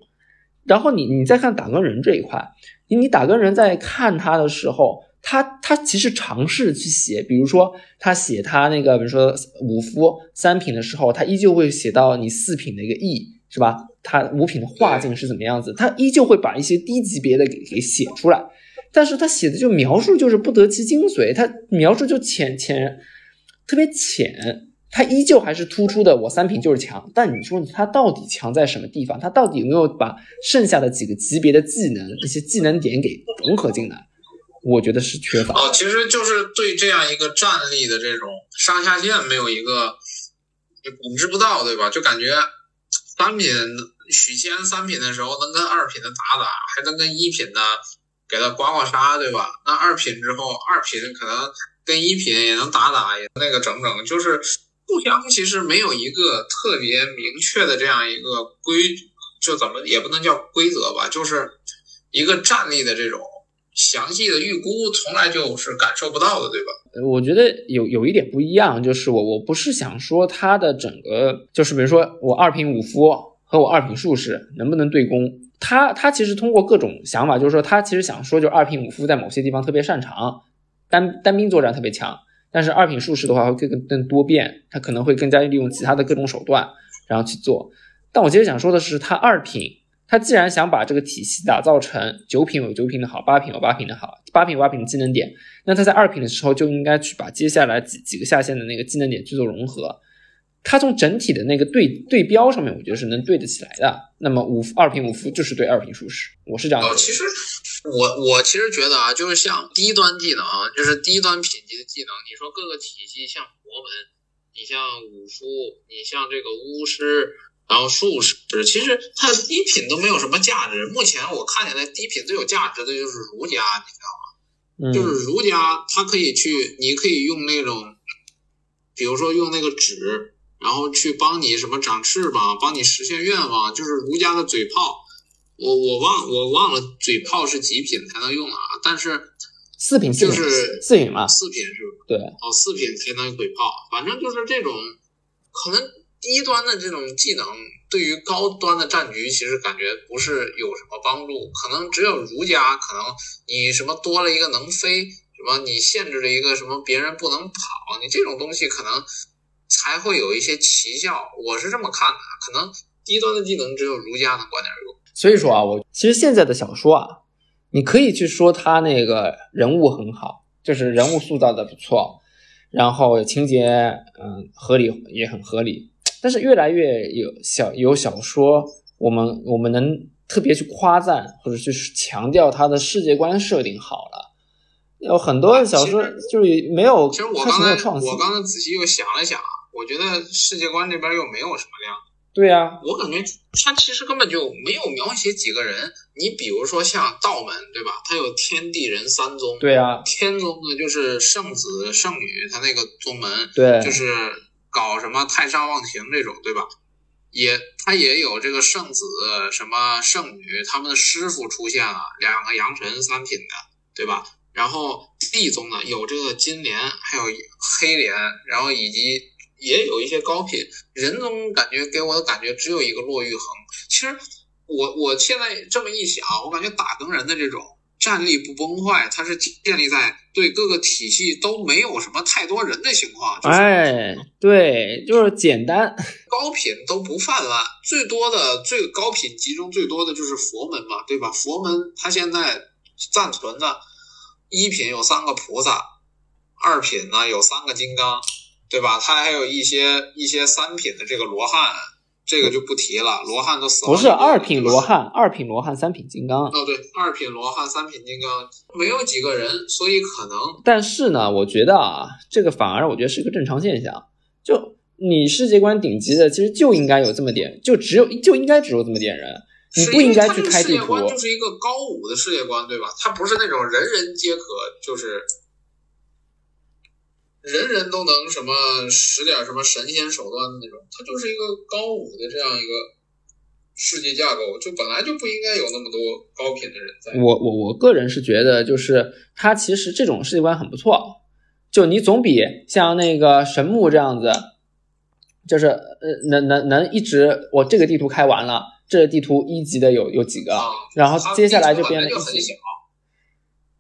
然后你你再看打更人这一块。你打更人在看他的时候，他他其实尝试去写，比如说他写他那个，比如说五夫三品的时候，他依旧会写到你四品的一个意，是吧？他五品的画境是怎么样子？他依旧会把一些低级别的给给写出来，但是他写的就描述就是不得其精髓，他描述就浅浅，特别浅。他依旧还是突出的，我三品就是强，但你说他到底强在什么地方？他到底有没有把剩下的几个级别的技能、那些技能点给融合进来？我觉得是缺乏。哦，其实就是对这样一个战力的这种上下限没有一个也估知不到，对吧？就感觉三品许仙三品的时候能跟二品的打打，还能跟一品的给他刮刮痧，对吧？那二品之后，二品可能跟一品也能打打，也那个整整就是。互相其实没有一个特别明确的这样一个规，就怎么也不能叫规则吧，就是一个战力的这种详细的预估，从来就是感受不到的，对吧？我觉得有有一点不一样，就是我我不是想说他的整个，就是比如说我二品武夫和我二品术士能不能对攻，他他其实通过各种想法，就是说他其实想说，就是二品武夫在某些地方特别擅长，单单兵作战特别强。但是二品术士的话会更更多变，他可能会更加利用其他的各种手段，然后去做。但我其实想说的是，他二品，他既然想把这个体系打造成九品有九品的好，八品有八品的好，八品有八品的技能点，那他在二品的时候就应该去把接下来几几个下线的那个技能点去做融合。他从整体的那个对对标上面，我觉得是能对得起来的。那么五二品五夫就是对二品术士，我是这样。哦，其实。我我其实觉得啊，就是像低端技能啊，就是低端品级的技能。你说各个体系像佛门，你像武夫，你像这个巫师，然后术士，其实它低品都没有什么价值。目前我看起来低品最有价值的就是儒家，你知道吗？就是儒家，它可以去，你可以用那种，比如说用那个纸，然后去帮你什么长翅膀，帮你实现愿望，就是儒家的嘴炮。我我忘我忘了嘴炮是几品才能用啊？但是四品就是四品嘛，四品是吧？对，哦，四品才能嘴炮。反正就是这种，可能低端的这种技能对于高端的战局其实感觉不是有什么帮助，可能只有儒家，可能你什么多了一个能飞，什么你限制了一个什么别人不能跑，你这种东西可能才会有一些奇效。我是这么看的，可能低端的技能只有儒家能管点用。所以说啊，我其实现在的小说啊，你可以去说他那个人物很好，就是人物塑造的不错，然后情节嗯合理也很合理。但是越来越有小有小说，我们我们能特别去夸赞或者去强调它的世界观设定好了，有很多小说就是没有其实我刚才我刚才仔细又想了想，我觉得世界观这边又没有什么亮。对呀，我感觉他其实根本就没有描写几个人。你比如说像道门，对吧？他有天地人三宗。对呀，天宗呢就是圣子圣女，他那个宗门，对，就是。搞什么太上忘情这种，对吧？也他也有这个圣子什么圣女，他们的师傅出现了，两个阳神三品的，对吧？然后地宗呢有这个金莲，还有黑莲，然后以及也有一些高品。人总感觉给我的感觉只有一个骆玉衡。其实我我现在这么一想，我感觉打更人的这种。战力不崩坏，它是建立在对各个体系都没有什么太多人的情况。哎，对，就是简单，高品都不泛滥，最多的最高品集中最多的就是佛门嘛，对吧？佛门它现在暂存的一品有三个菩萨，二品呢有三个金刚，对吧？他还有一些一些三品的这个罗汉。这个就不提了，罗汉都死了。不是二品罗汉，二品罗汉，三品金刚。哦，对，二品罗汉，三品金刚，没有几个人，所以可能。但是呢，我觉得啊，这个反而我觉得是一个正常现象。就你世界观顶级的，其实就应该有这么点，就只有就应该只有这么点人，你不应该去开地图。就是一个高武的世界观，对吧？它不是那种人人皆可，就是。人人都能什么使点什么神仙手段的那种，它就是一个高武的这样一个世界架构，就本来就不应该有那么多高品的人在。我我我个人是觉得，就是他其实这种世界观很不错，就你总比像那个神木这样子，就是呃能能能一直我这个地图开完了，这个地图一级的有有几个，然后接下来就变了一级。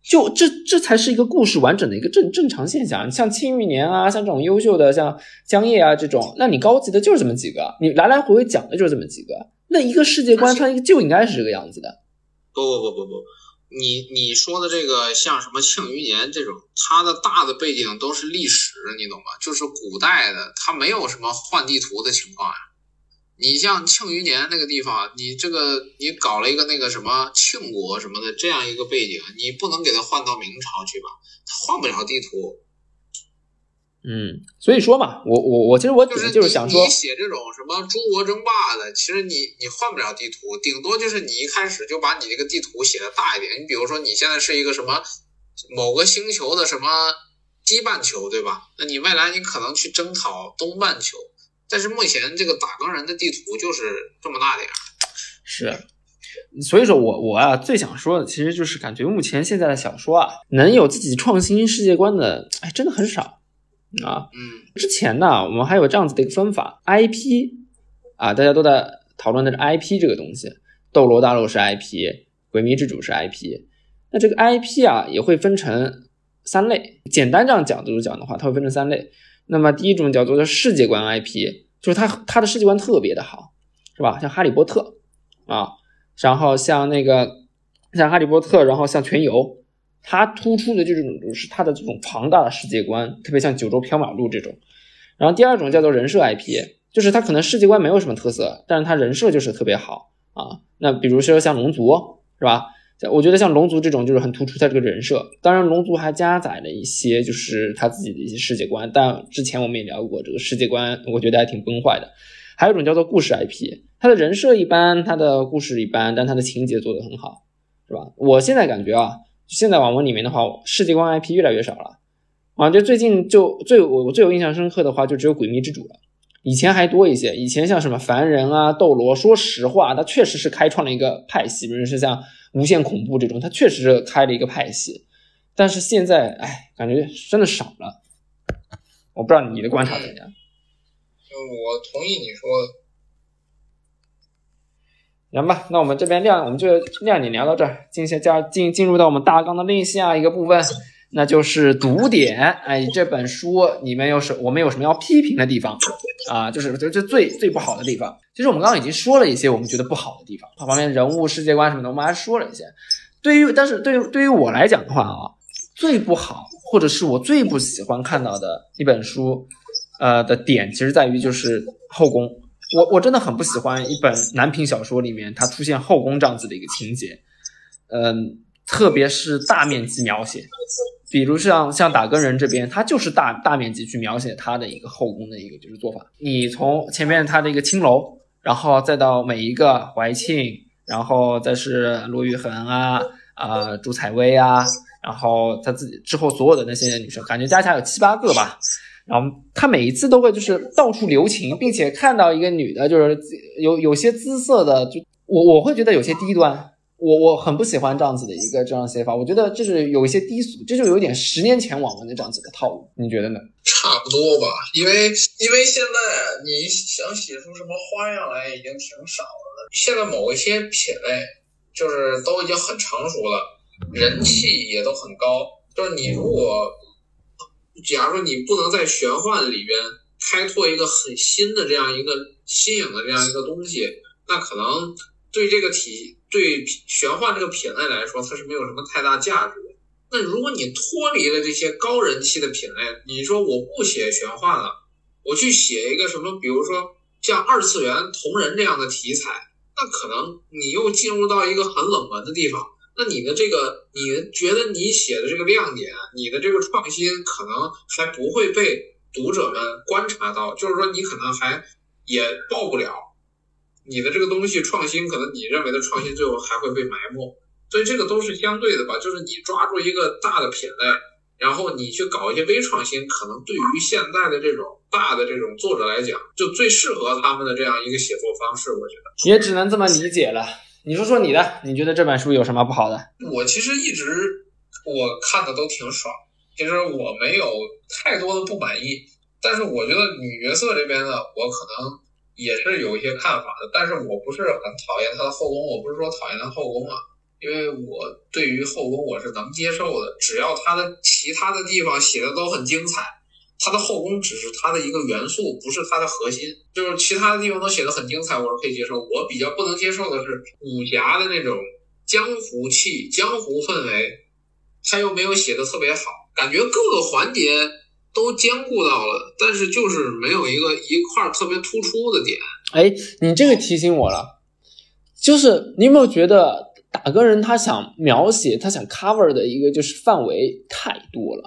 就这，这才是一个故事完整的一个正正常现象。像庆余年啊，像这种优秀的，像江夜啊这种，那你高级的就是这么几个，你来来回回讲的就是这么几个。那一个世界观，它就应该是这个样子的。不不不不不，你你说的这个像什么庆余年这种，它的大的背景都是历史，你懂吗？就是古代的，它没有什么换地图的情况呀。你像庆余年那个地方，你这个你搞了一个那个什么庆国什么的这样一个背景，你不能给它换到明朝去吧？它换不了地图。嗯，所以说嘛，我我我其实我只是就是想说，你写这种什么诸国争霸的，其实你你换不了地图，顶多就是你一开始就把你这个地图写的大一点。你比如说你现在是一个什么某个星球的什么西半球，对吧？那你未来你可能去征讨东半球。但是目前这个打更人的地图就是这么大点儿，是，所以说我我啊最想说的其实就是感觉目前现在的小说啊能有自己创新世界观的，哎，真的很少啊。嗯，之前呢我们还有这样子的一个分法，IP 啊大家都在讨论的是 IP 这个东西，斗罗大陆是 IP，鬼迷之主是 IP，那这个 IP 啊也会分成三类，简单这样讲就是讲的话，它会分成三类。那么第一种叫做世界观 IP，就是它它的世界观特别的好，是吧？像哈利波特啊，然后像那个像哈利波特，然后像全游，它突出的就是是它的这种庞大的世界观，特别像九州缥缈录这种。然后第二种叫做人设 IP，就是它可能世界观没有什么特色，但是它人设就是特别好啊。那比如说像龙族，是吧？我觉得像龙族这种就是很突出他这个人设，当然龙族还加载了一些就是他自己的一些世界观，但之前我们也聊过这个世界观，我觉得还挺崩坏的。还有一种叫做故事 IP，他的人设一般，他的故事一般，但他的情节做得很好，是吧？我现在感觉啊，现在网文里面的话，世界观 IP 越来越少了，啊，就最近就最我我最有印象深刻的话，就只有诡秘之主了，以前还多一些，以前像什么凡人啊、斗罗，说实话，他确实是开创了一个派系，比如说像。无限恐怖这种，它确实是开了一个派系，但是现在，哎，感觉真的少了。我不知道你的观察怎么样。就我同意你说的。行吧，那我们这边亮，我们就亮你聊到这儿，进下加进进入到我们大纲的另下一个部分，那就是读点。哎，这本书里面有什我们有什么要批评的地方啊？就是就就最最不好的地方。其实我们刚刚已经说了一些我们觉得不好的地方，它方面人物、世界观什么的，我们还说了一些。对于但是对于对于我来讲的话啊，最不好或者是我最不喜欢看到的一本书，呃的点，其实在于就是后宫。我我真的很不喜欢一本男频小说里面它出现后宫这样子的一个情节，嗯，特别是大面积描写，比如像像打更人这边，他就是大大面积去描写他的一个后宫的一个就是做法。你从前面他的一个青楼，然后再到每一个怀庆，然后再是罗玉衡啊啊朱采薇啊，然后他自己之后所有的那些女生，感觉加起来有七八个吧。然后他每一次都会就是到处留情，并且看到一个女的，就是有有些姿色的，就我我会觉得有些低端，我我很不喜欢这样子的一个这样写法，我觉得就是有一些低俗，这就有点十年前网文的这样子的套路，你觉得呢？差不多吧，因为因为现在你想写出什么花样来已经挺少了，现在某一些品类就是都已经很成熟了，人气也都很高，就是你如果。假如说你不能在玄幻里边开拓一个很新的这样一个新颖的这样一个东西，那可能对这个体对玄幻这个品类来说，它是没有什么太大价值的。那如果你脱离了这些高人气的品类，你说我不写玄幻了，我去写一个什么，比如说像二次元同人这样的题材，那可能你又进入到一个很冷门的地方。那你的这个，你觉得你写的这个亮点，你的这个创新，可能还不会被读者们观察到，就是说你可能还也爆不了你的这个东西创新，可能你认为的创新最后还会被埋没，所以这个都是相对的吧。就是你抓住一个大的品类，然后你去搞一些微创新，可能对于现在的这种大的这种作者来讲，就最适合他们的这样一个写作方式，我觉得也只能这么理解了。你说说你的，你觉得这本书有什么不好的？我其实一直我看的都挺爽，其实我没有太多的不满意，但是我觉得女角色这边呢，我可能也是有一些看法的，但是我不是很讨厌他的后宫，我不是说讨厌他后宫啊，因为我对于后宫我是能接受的，只要他的其他的地方写的都很精彩。他的后宫只是他的一个元素，不是他的核心。就是其他的地方都写的很精彩，我是可以接受。我比较不能接受的是武侠的那种江湖气、江湖氛围，他又没有写的特别好，感觉各个环节都兼顾到了，但是就是没有一个一块特别突出的点。哎，你这个提醒我了，就是你有没有觉得打歌人他想描写、他想 cover 的一个就是范围太多了？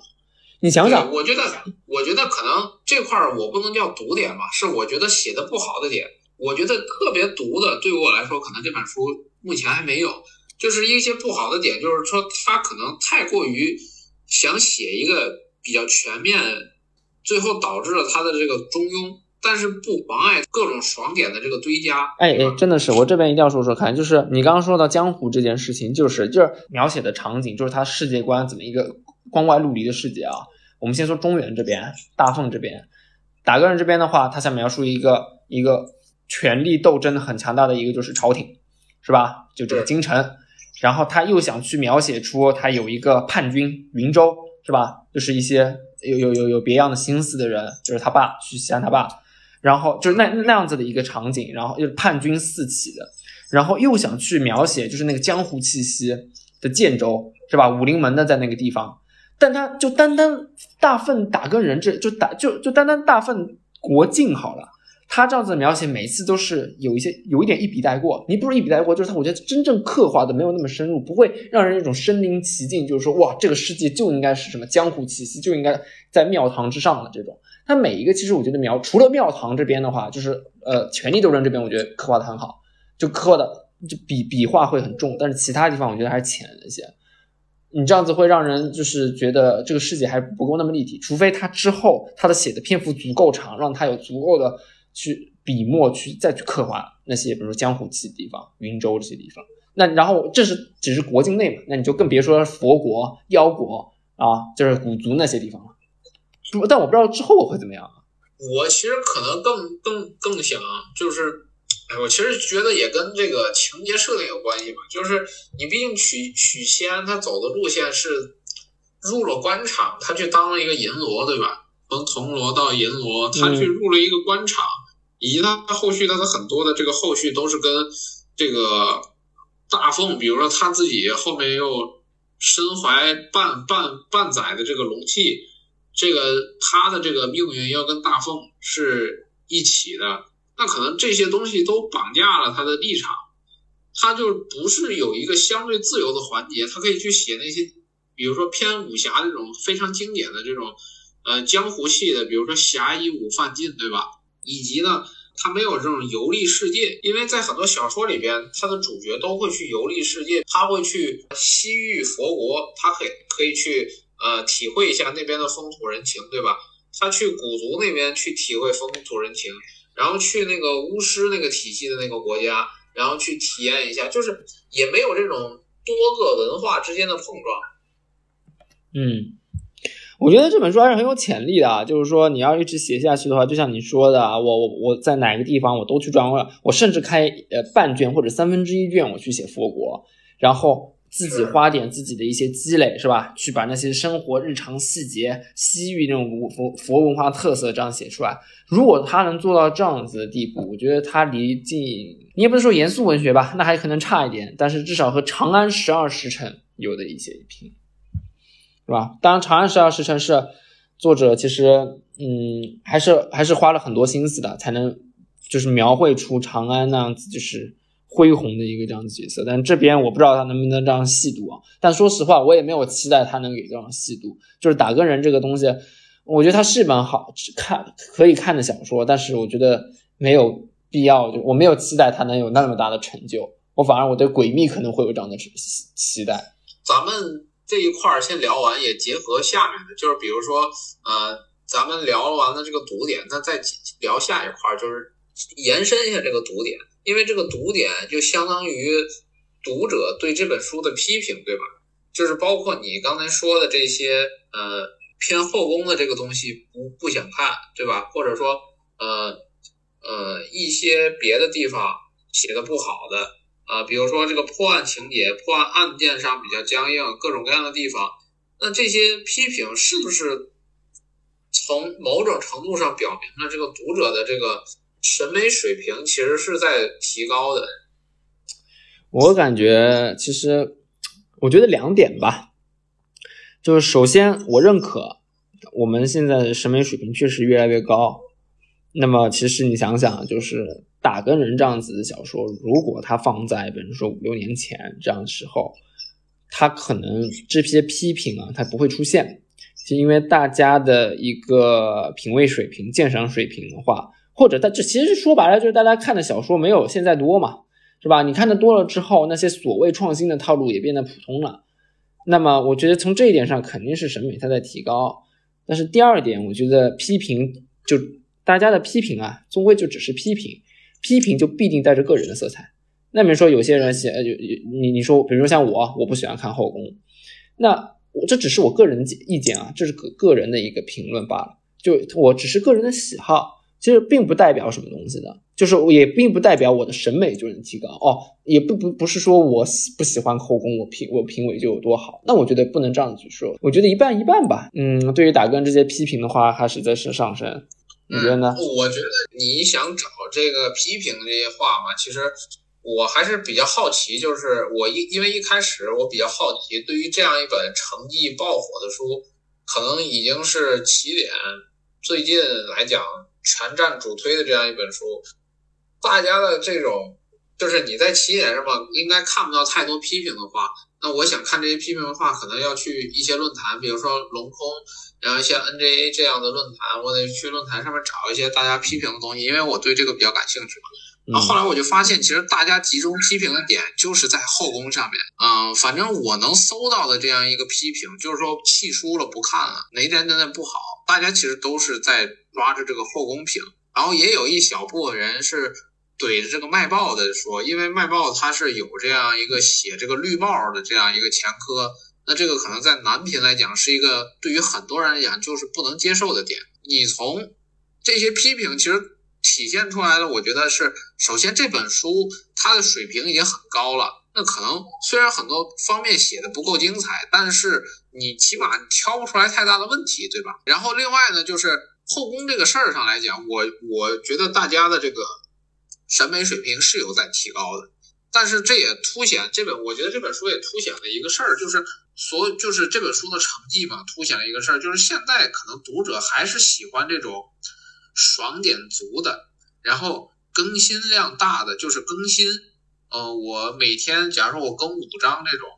你想想，我觉得，我觉得可能这块儿我不能叫毒点吧，是我觉得写的不好的点。我觉得特别毒的，对于我来说，可能这本书目前还没有，就是一些不好的点，就是说他可能太过于想写一个比较全面，最后导致了他的这个中庸，但是不妨碍各种爽点的这个堆加。哎哎，真的是，我这边一定要说说看，就是你刚刚说到江湖这件事情，就是就是描写的场景，就是他世界观怎么一个。光怪陆离的世界啊！我们先说中原这边，大凤这边，打个人这边的话，他想描述一个一个权力斗争很强大的一个就是朝廷，是吧？就这个京城，然后他又想去描写出他有一个叛军云州，是吧？就是一些有有有有别样的心思的人，就是他爸去西安他爸，然后就是那那样子的一个场景，然后又叛军四起的，然后又想去描写就是那个江湖气息的建州，是吧？武林门的在那个地方。但他就单单大粪打个人，这就打就就单单大粪国境好了。他这样子的描写，每次都是有一些有一点一笔带过。你不是一笔带过，就是他，我觉得真正刻画的没有那么深入，不会让人一种身临其境，就是说哇，这个世界就应该是什么江湖气息，就应该在庙堂之上的这种。他每一个其实我觉得描除了庙堂这边的话，就是呃权力斗争这边，我觉得刻画的很好，就刻的就笔笔画会很重，但是其他地方我觉得还是浅了一些。你这样子会让人就是觉得这个世界还不够那么立体，除非他之后他的写的篇幅足够长，让他有足够的去笔墨去再去刻画那些比如说江湖气的地方、云州这些地方。那然后这是只是国境内嘛，那你就更别说佛国、妖国啊，就是古族那些地方了。不，但我不知道之后会怎么样。我其实可能更更更想就是，哎，我其实觉得也跟这个情节设定有关系吧。就是你毕竟许许仙他走的路线是入了官场，他去当了一个银罗，对吧？从铜锣到银罗，他去入了一个官场，以及他后续他的很多的这个后续都是跟这个大凤，比如说他自己后面又身怀半半半载的这个龙气。这个他的这个命运要跟大凤是一起的，那可能这些东西都绑架了他的立场，他就不是有一个相对自由的环节，他可以去写那些，比如说偏武侠这种非常经典的这种，呃江湖戏的，比如说侠义武犯禁，对吧？以及呢，他没有这种游历世界，因为在很多小说里边，他的主角都会去游历世界，他会去西域佛国，他可以可以去。呃，体会一下那边的风土人情，对吧？他去古族那边去体会风土人情，然后去那个巫师那个体系的那个国家，然后去体验一下，就是也没有这种多个文化之间的碰撞。嗯，我觉得这本书还是很有潜力的，啊就是说你要一直写下去的话，就像你说的，我我我在哪个地方我都去转过，我甚至开呃半卷或者三分之一卷我去写佛国，然后。自己花点自己的一些积累，是吧？去把那些生活日常细节、西域那种佛佛文化特色这样写出来。如果他能做到这样子的地步，我觉得他离近，你也不能说严肃文学吧，那还可能差一点，但是至少和《长安十二时辰》有的一些一拼，是吧？当然，《长安十二时辰》是作者其实，嗯，还是还是花了很多心思的，才能就是描绘出长安那样子，就是。恢宏的一个这样的角色，但这边我不知道他能不能这样细读啊。但说实话，我也没有期待他能给这样细读。就是打更人这个东西，我觉得它是一本好看可以看的小说，但是我觉得没有必要，就我没有期待他能有那么大的成就。我反而我对诡秘可能会有这样的期期待。咱们这一块儿先聊完，也结合下面的，就是比如说，呃，咱们聊完了这个读点，那再聊下一块儿，就是延伸一下这个读点。因为这个读点就相当于读者对这本书的批评，对吧？就是包括你刚才说的这些，呃，偏后宫的这个东西不不想看，对吧？或者说，呃呃，一些别的地方写的不好的，啊，比如说这个破案情节、破案案件上比较僵硬，各种各样的地方，那这些批评是不是从某种程度上表明了这个读者的这个？审美水平其实是在提高的。我感觉，其实我觉得两点吧，就是首先我认可我们现在的审美水平确实越来越高。那么，其实你想想，就是打更人这样子的小说，如果它放在比如说五六年前这样的时候，它可能这些批评啊，它不会出现，就因为大家的一个品味水平、鉴赏水平的话。或者，它这其实说白了就是大家看的小说没有现在多嘛，是吧？你看的多了之后，那些所谓创新的套路也变得普通了。那么，我觉得从这一点上肯定是审美它在提高。但是第二点，我觉得批评就大家的批评啊，终归就只是批评，批评就必定带着个人的色彩。那比如说有些人写，就你你说，比如说像我，我不喜欢看后宫，那我这只是我个人意见啊，这是个个人的一个评论罢了，就我只是个人的喜好。其实并不代表什么东西的，就是也并不代表我的审美就能提高哦，也不不不是说我喜不喜欢后宫，我评我评委就有多好，那我觉得不能这样子去说，我觉得一半一半吧。嗯，对于打更这些批评的话，还是在是上升，你觉得呢？我觉得你想找这个批评这些话嘛，其实我还是比较好奇，就是我一因为一开始我比较好奇，对于这样一本成绩爆火的书，可能已经是起点，最近来讲。全站主推的这样一本书，大家的这种就是你在起点上吧，应该看不到太多批评的话。那我想看这些批评的话，可能要去一些论坛，比如说龙空，然后一些 NJA 这样的论坛，我得去论坛上面找一些大家批评的东西，因为我对这个比较感兴趣嘛。然后后来我就发现，其实大家集中批评的点就是在后宫上面。嗯，反正我能搜到的这样一个批评，就是说弃书了不看了，哪点哪点不好，大家其实都是在。抓着这个后宫评，然后也有一小部分人是怼着这个卖报的说，因为卖报它是有这样一个写这个绿帽的这样一个前科，那这个可能在男频来讲是一个对于很多人来讲就是不能接受的点。你从这些批评其实体现出来的，我觉得是首先这本书它的水平已经很高了。那可能虽然很多方面写的不够精彩，但是你起码挑不出来太大的问题，对吧？然后另外呢，就是后宫这个事儿上来讲，我我觉得大家的这个审美水平是有在提高的，但是这也凸显这本，我觉得这本书也凸显了一个事儿，就是所就是这本书的成绩嘛，凸显了一个事儿，就是现在可能读者还是喜欢这种爽点足的，然后更新量大的，就是更新。呃，我每天，假如说我更五章这种，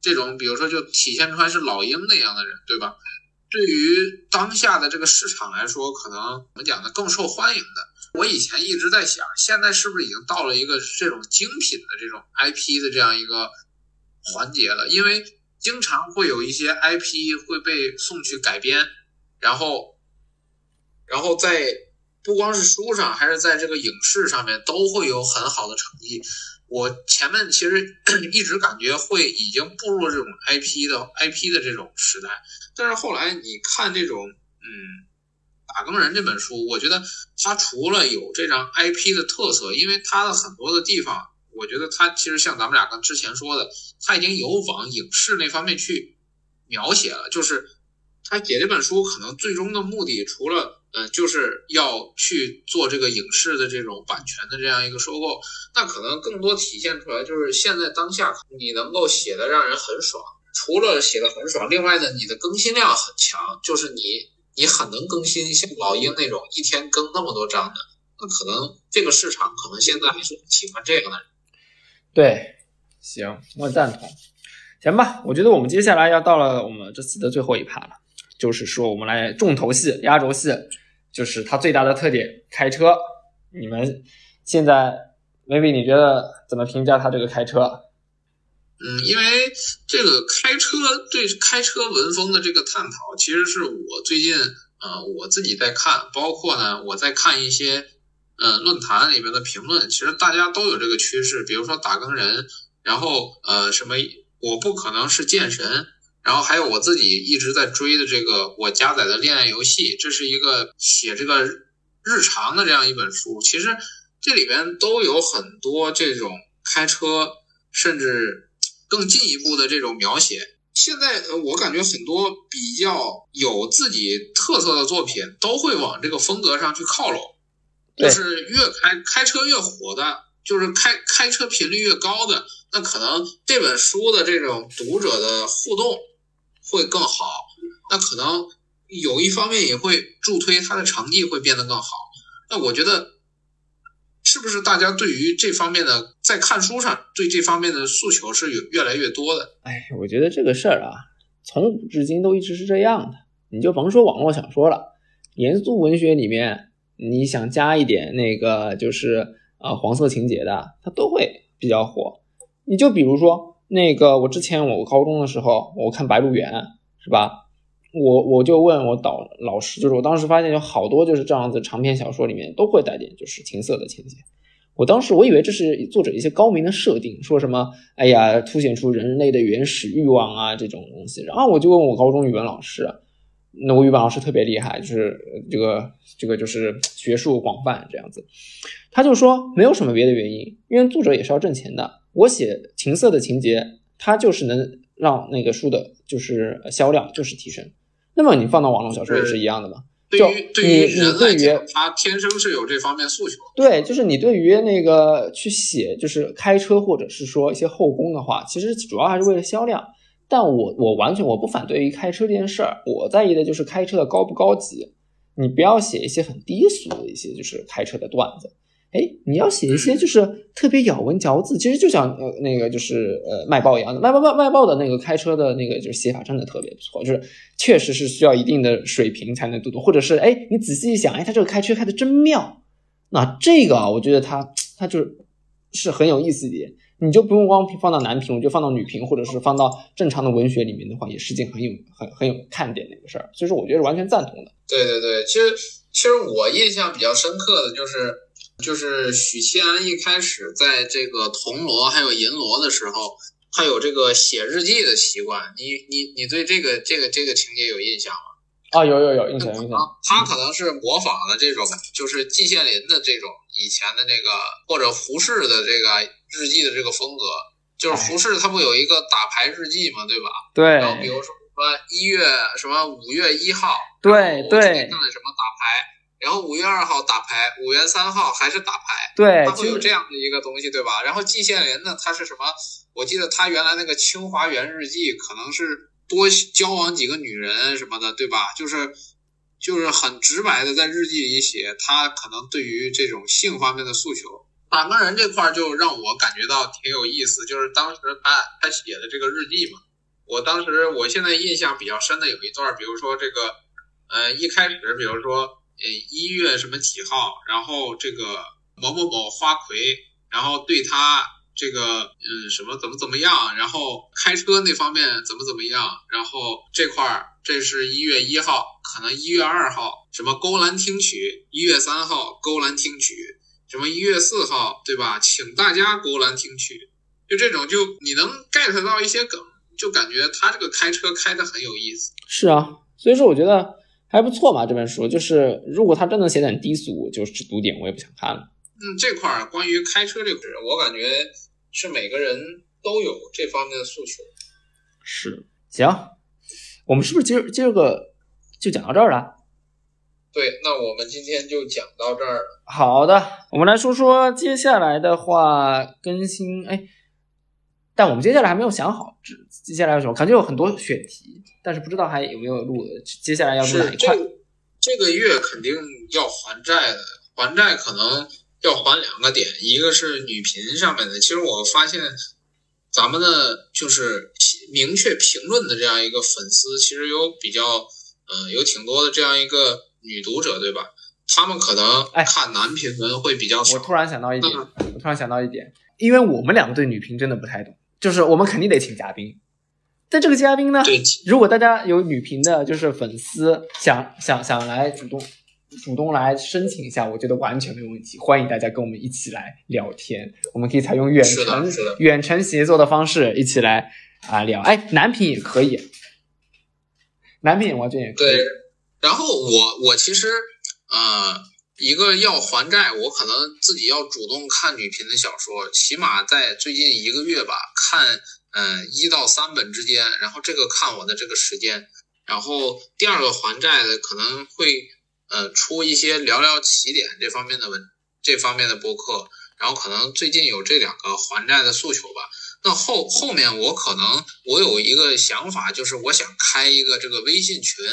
这种，比如说就体现出来是老鹰那样的人，对吧？对于当下的这个市场来说，可能怎么讲呢？更受欢迎的。我以前一直在想，现在是不是已经到了一个这种精品的这种 IP 的这样一个环节了？因为经常会有一些 IP 会被送去改编，然后，然后在不光是书上，还是在这个影视上面都会有很好的成绩。我前面其实 一直感觉会已经步入这种 IP 的 IP 的这种时代，但是后来你看这种嗯《打更人》这本书，我觉得它除了有这张 IP 的特色，因为它的很多的地方，我觉得它其实像咱们俩刚之前说的，它已经有往影视那方面去描写了，就是他写这本书可能最终的目的，除了嗯，就是要去做这个影视的这种版权的这样一个收购，那可能更多体现出来就是现在当下你能够写的让人很爽，除了写的很爽，另外呢，你的更新量很强，就是你你很能更新，像老鹰那种一天更那么多章的，那可能这个市场可能现在还是喜欢这样的。对，行，我赞同。行吧，我觉得我们接下来要到了我们这次的最后一趴了，就是说我们来重头戏、压轴戏。就是它最大的特点，开车。你们现在，maybe 你觉得怎么评价它这个开车？嗯，因为这个开车对开车文风的这个探讨，其实是我最近呃我自己在看，包括呢我在看一些呃论坛里面的评论，其实大家都有这个趋势，比如说打更人，然后呃什么我不可能是剑神。然后还有我自己一直在追的这个我加载的恋爱游戏，这是一个写这个日常的这样一本书。其实这里边都有很多这种开车，甚至更进一步的这种描写。现在我感觉很多比较有自己特色的作品都会往这个风格上去靠拢，就是越开开车越火的，就是开开车频率越高的，那可能这本书的这种读者的互动。会更好，那可能有一方面也会助推他的成绩会变得更好。那我觉得，是不是大家对于这方面的在看书上对这方面的诉求是有越来越多的？哎，我觉得这个事儿啊，从古至今都一直是这样的。你就甭说网络小说了，严肃文学里面，你想加一点那个就是呃黄色情节的，它都会比较火。你就比如说。那个，我之前我高中的时候，我看《白鹿原》，是吧？我我就问我导老师，就是我当时发现有好多就是这样子长篇小说里面都会带点就是情色的情节。我当时我以为这是作者一些高明的设定，说什么哎呀凸显出人类的原始欲望啊这种东西。然后我就问我高中语文老师，那我语文老师特别厉害，就是这个这个就是学术广泛这样子，他就说没有什么别的原因，因为作者也是要挣钱的。我写情色的情节，它就是能让那个书的，就是销量就是提升。那么你放到网络小说也是一样的嘛？对于对于人来讲，他天生是有这方面诉求。对，就是你对于那个去写，就是开车或者是说一些后宫的话，其实主要还是为了销量。但我我完全我不反对于开车这件事儿，我在意的就是开车的高不高级。你不要写一些很低俗的一些就是开车的段子。哎，你要写一些就是特别咬文嚼字，其实就像呃那个就是呃卖报一样的，卖报卖卖报的那个开车的那个就是写法真的特别不错，就是确实是需要一定的水平才能读懂，或者是哎你仔细一想，哎他这个开车开的真妙，那这个啊我觉得他他就是是很有意思一点，你就不用光放到男频，我就放到女频，或者是放到正常的文学里面的话，也是件很有很很有看点的一个事儿，所以说我觉得是完全赞同的。对对对，其实其实我印象比较深刻的就是。就是许七安一开始在这个铜锣还有银锣的时候，他有这个写日记的习惯。你你你对这个这个这个情节有印象吗？啊，有有有印象印象。他可能是模仿了这种，就是季羡林的这种以前的那个，或者胡适的这个日记的这个风格。就是胡适他不有一个打牌日记嘛，对吧？对。然后比如说什么一月什么五月一号，对对。干了什么打牌？然后五月二号打牌，五月三号还是打牌。对。他会有这样的一个东西，对吧？然后季羡林呢，他是什么？我记得他原来那个清华园日记，可能是多交往几个女人什么的，对吧？就是就是很直白的在日记里写他可能对于这种性方面的诉求。打工人这块就让我感觉到挺有意思，就是当时他他写的这个日记嘛，我当时我现在印象比较深的有一段，比如说这个，呃，一开始比如说，呃，一月什么几号，然后这个某某某花魁，然后对他这个，嗯，什么怎么怎么样，然后开车那方面怎么怎么样，然后这块儿这是一月一号，可能一月二号什么勾栏听曲，一月三号勾栏听曲。什么一月四号，对吧？请大家勾栏听曲，就这种，就你能 get 到一些梗，就感觉他这个开车开的很有意思。是啊，所以说我觉得还不错嘛。这本书就是，如果他真的写点低俗，就是只读点，我也不想看了。嗯，这块儿关于开车这块，我感觉是每个人都有这方面的诉求。是，行，我们是不是今儿今儿个就讲到这儿了？对，那我们今天就讲到这儿。好的，我们来说说接下来的话更新。哎，但我们接下来还没有想好，接接下来有什么？感觉有很多选题，但是不知道还有没有录。接下来要录哪一块？这个月肯定要还债的，还债可能要还两个点，一个是女频上面的。其实我发现咱们的就是明确评论的这样一个粉丝，其实有比较，嗯，有挺多的这样一个。女读者对吧？他们可能看男评文会比较少。我突然想到一点，我突然想到一点，因为我们两个对女评真的不太懂，就是我们肯定得请嘉宾。但这个嘉宾呢，如果大家有女频的，就是粉丝想想想来主动主动来申请一下，我觉得完全没有问题，欢迎大家跟我们一起来聊天。我们可以采用远程远程协作的方式一起来啊聊。哎，男频也可以，男频完全也可以。然后我我其实，呃，一个要还债，我可能自己要主动看女频的小说，起码在最近一个月吧，看嗯一到三本之间。然后这个看我的这个时间，然后第二个还债的可能会呃出一些聊聊起点这方面的文这方面的博客。然后可能最近有这两个还债的诉求吧。那后后面我可能我有一个想法，就是我想开一个这个微信群。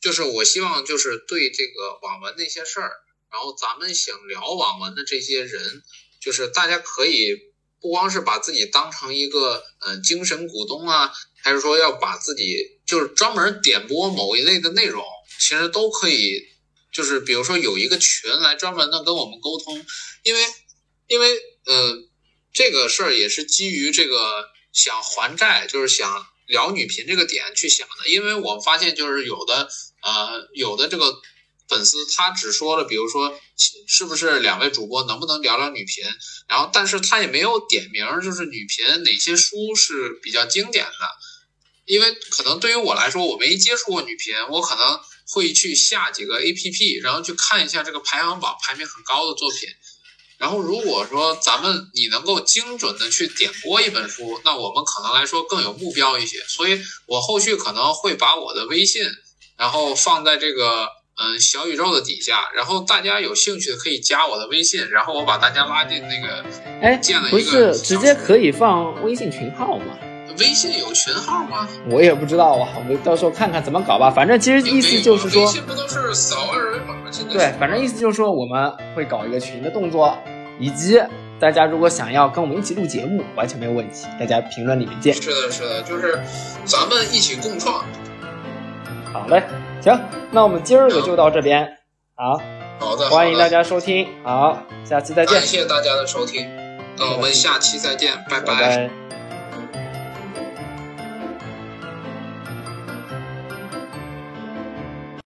就是我希望，就是对这个网文那些事儿，然后咱们想聊网文的这些人，就是大家可以不光是把自己当成一个呃精神股东啊，还是说要把自己就是专门点播某一类的内容，其实都可以，就是比如说有一个群来专门的跟我们沟通，因为因为呃这个事儿也是基于这个想还债，就是想聊女频这个点去想的，因为我发现就是有的。呃，有的这个粉丝他只说了，比如说是不是两位主播能不能聊聊女频，然后但是他也没有点名，就是女频哪些书是比较经典的，因为可能对于我来说，我没接触过女频，我可能会去下几个 A P P，然后去看一下这个排行榜排名很高的作品，然后如果说咱们你能够精准的去点播一本书，那我们可能来说更有目标一些，所以我后续可能会把我的微信。然后放在这个嗯小宇宙的底下，然后大家有兴趣的可以加我的微信，然后我把大家拉进那个哎，建了一个不是直接可以放微信群号吗？微信有群号吗？我也不知道啊，我们到时候看看怎么搞吧。反正其实意思就是说，微信不都是扫二维码？对，反正意思就是说我们会搞一个群的动作，以及大家如果想要跟我们一起录节目，完全没有问题。大家评论里面见。是的，是的，就是咱们一起共创。好嘞，行，那我们今儿个就到这边，好，好的，欢迎大家收听，好，下期再见，感谢大家的收听，那我们下期再见，拜拜。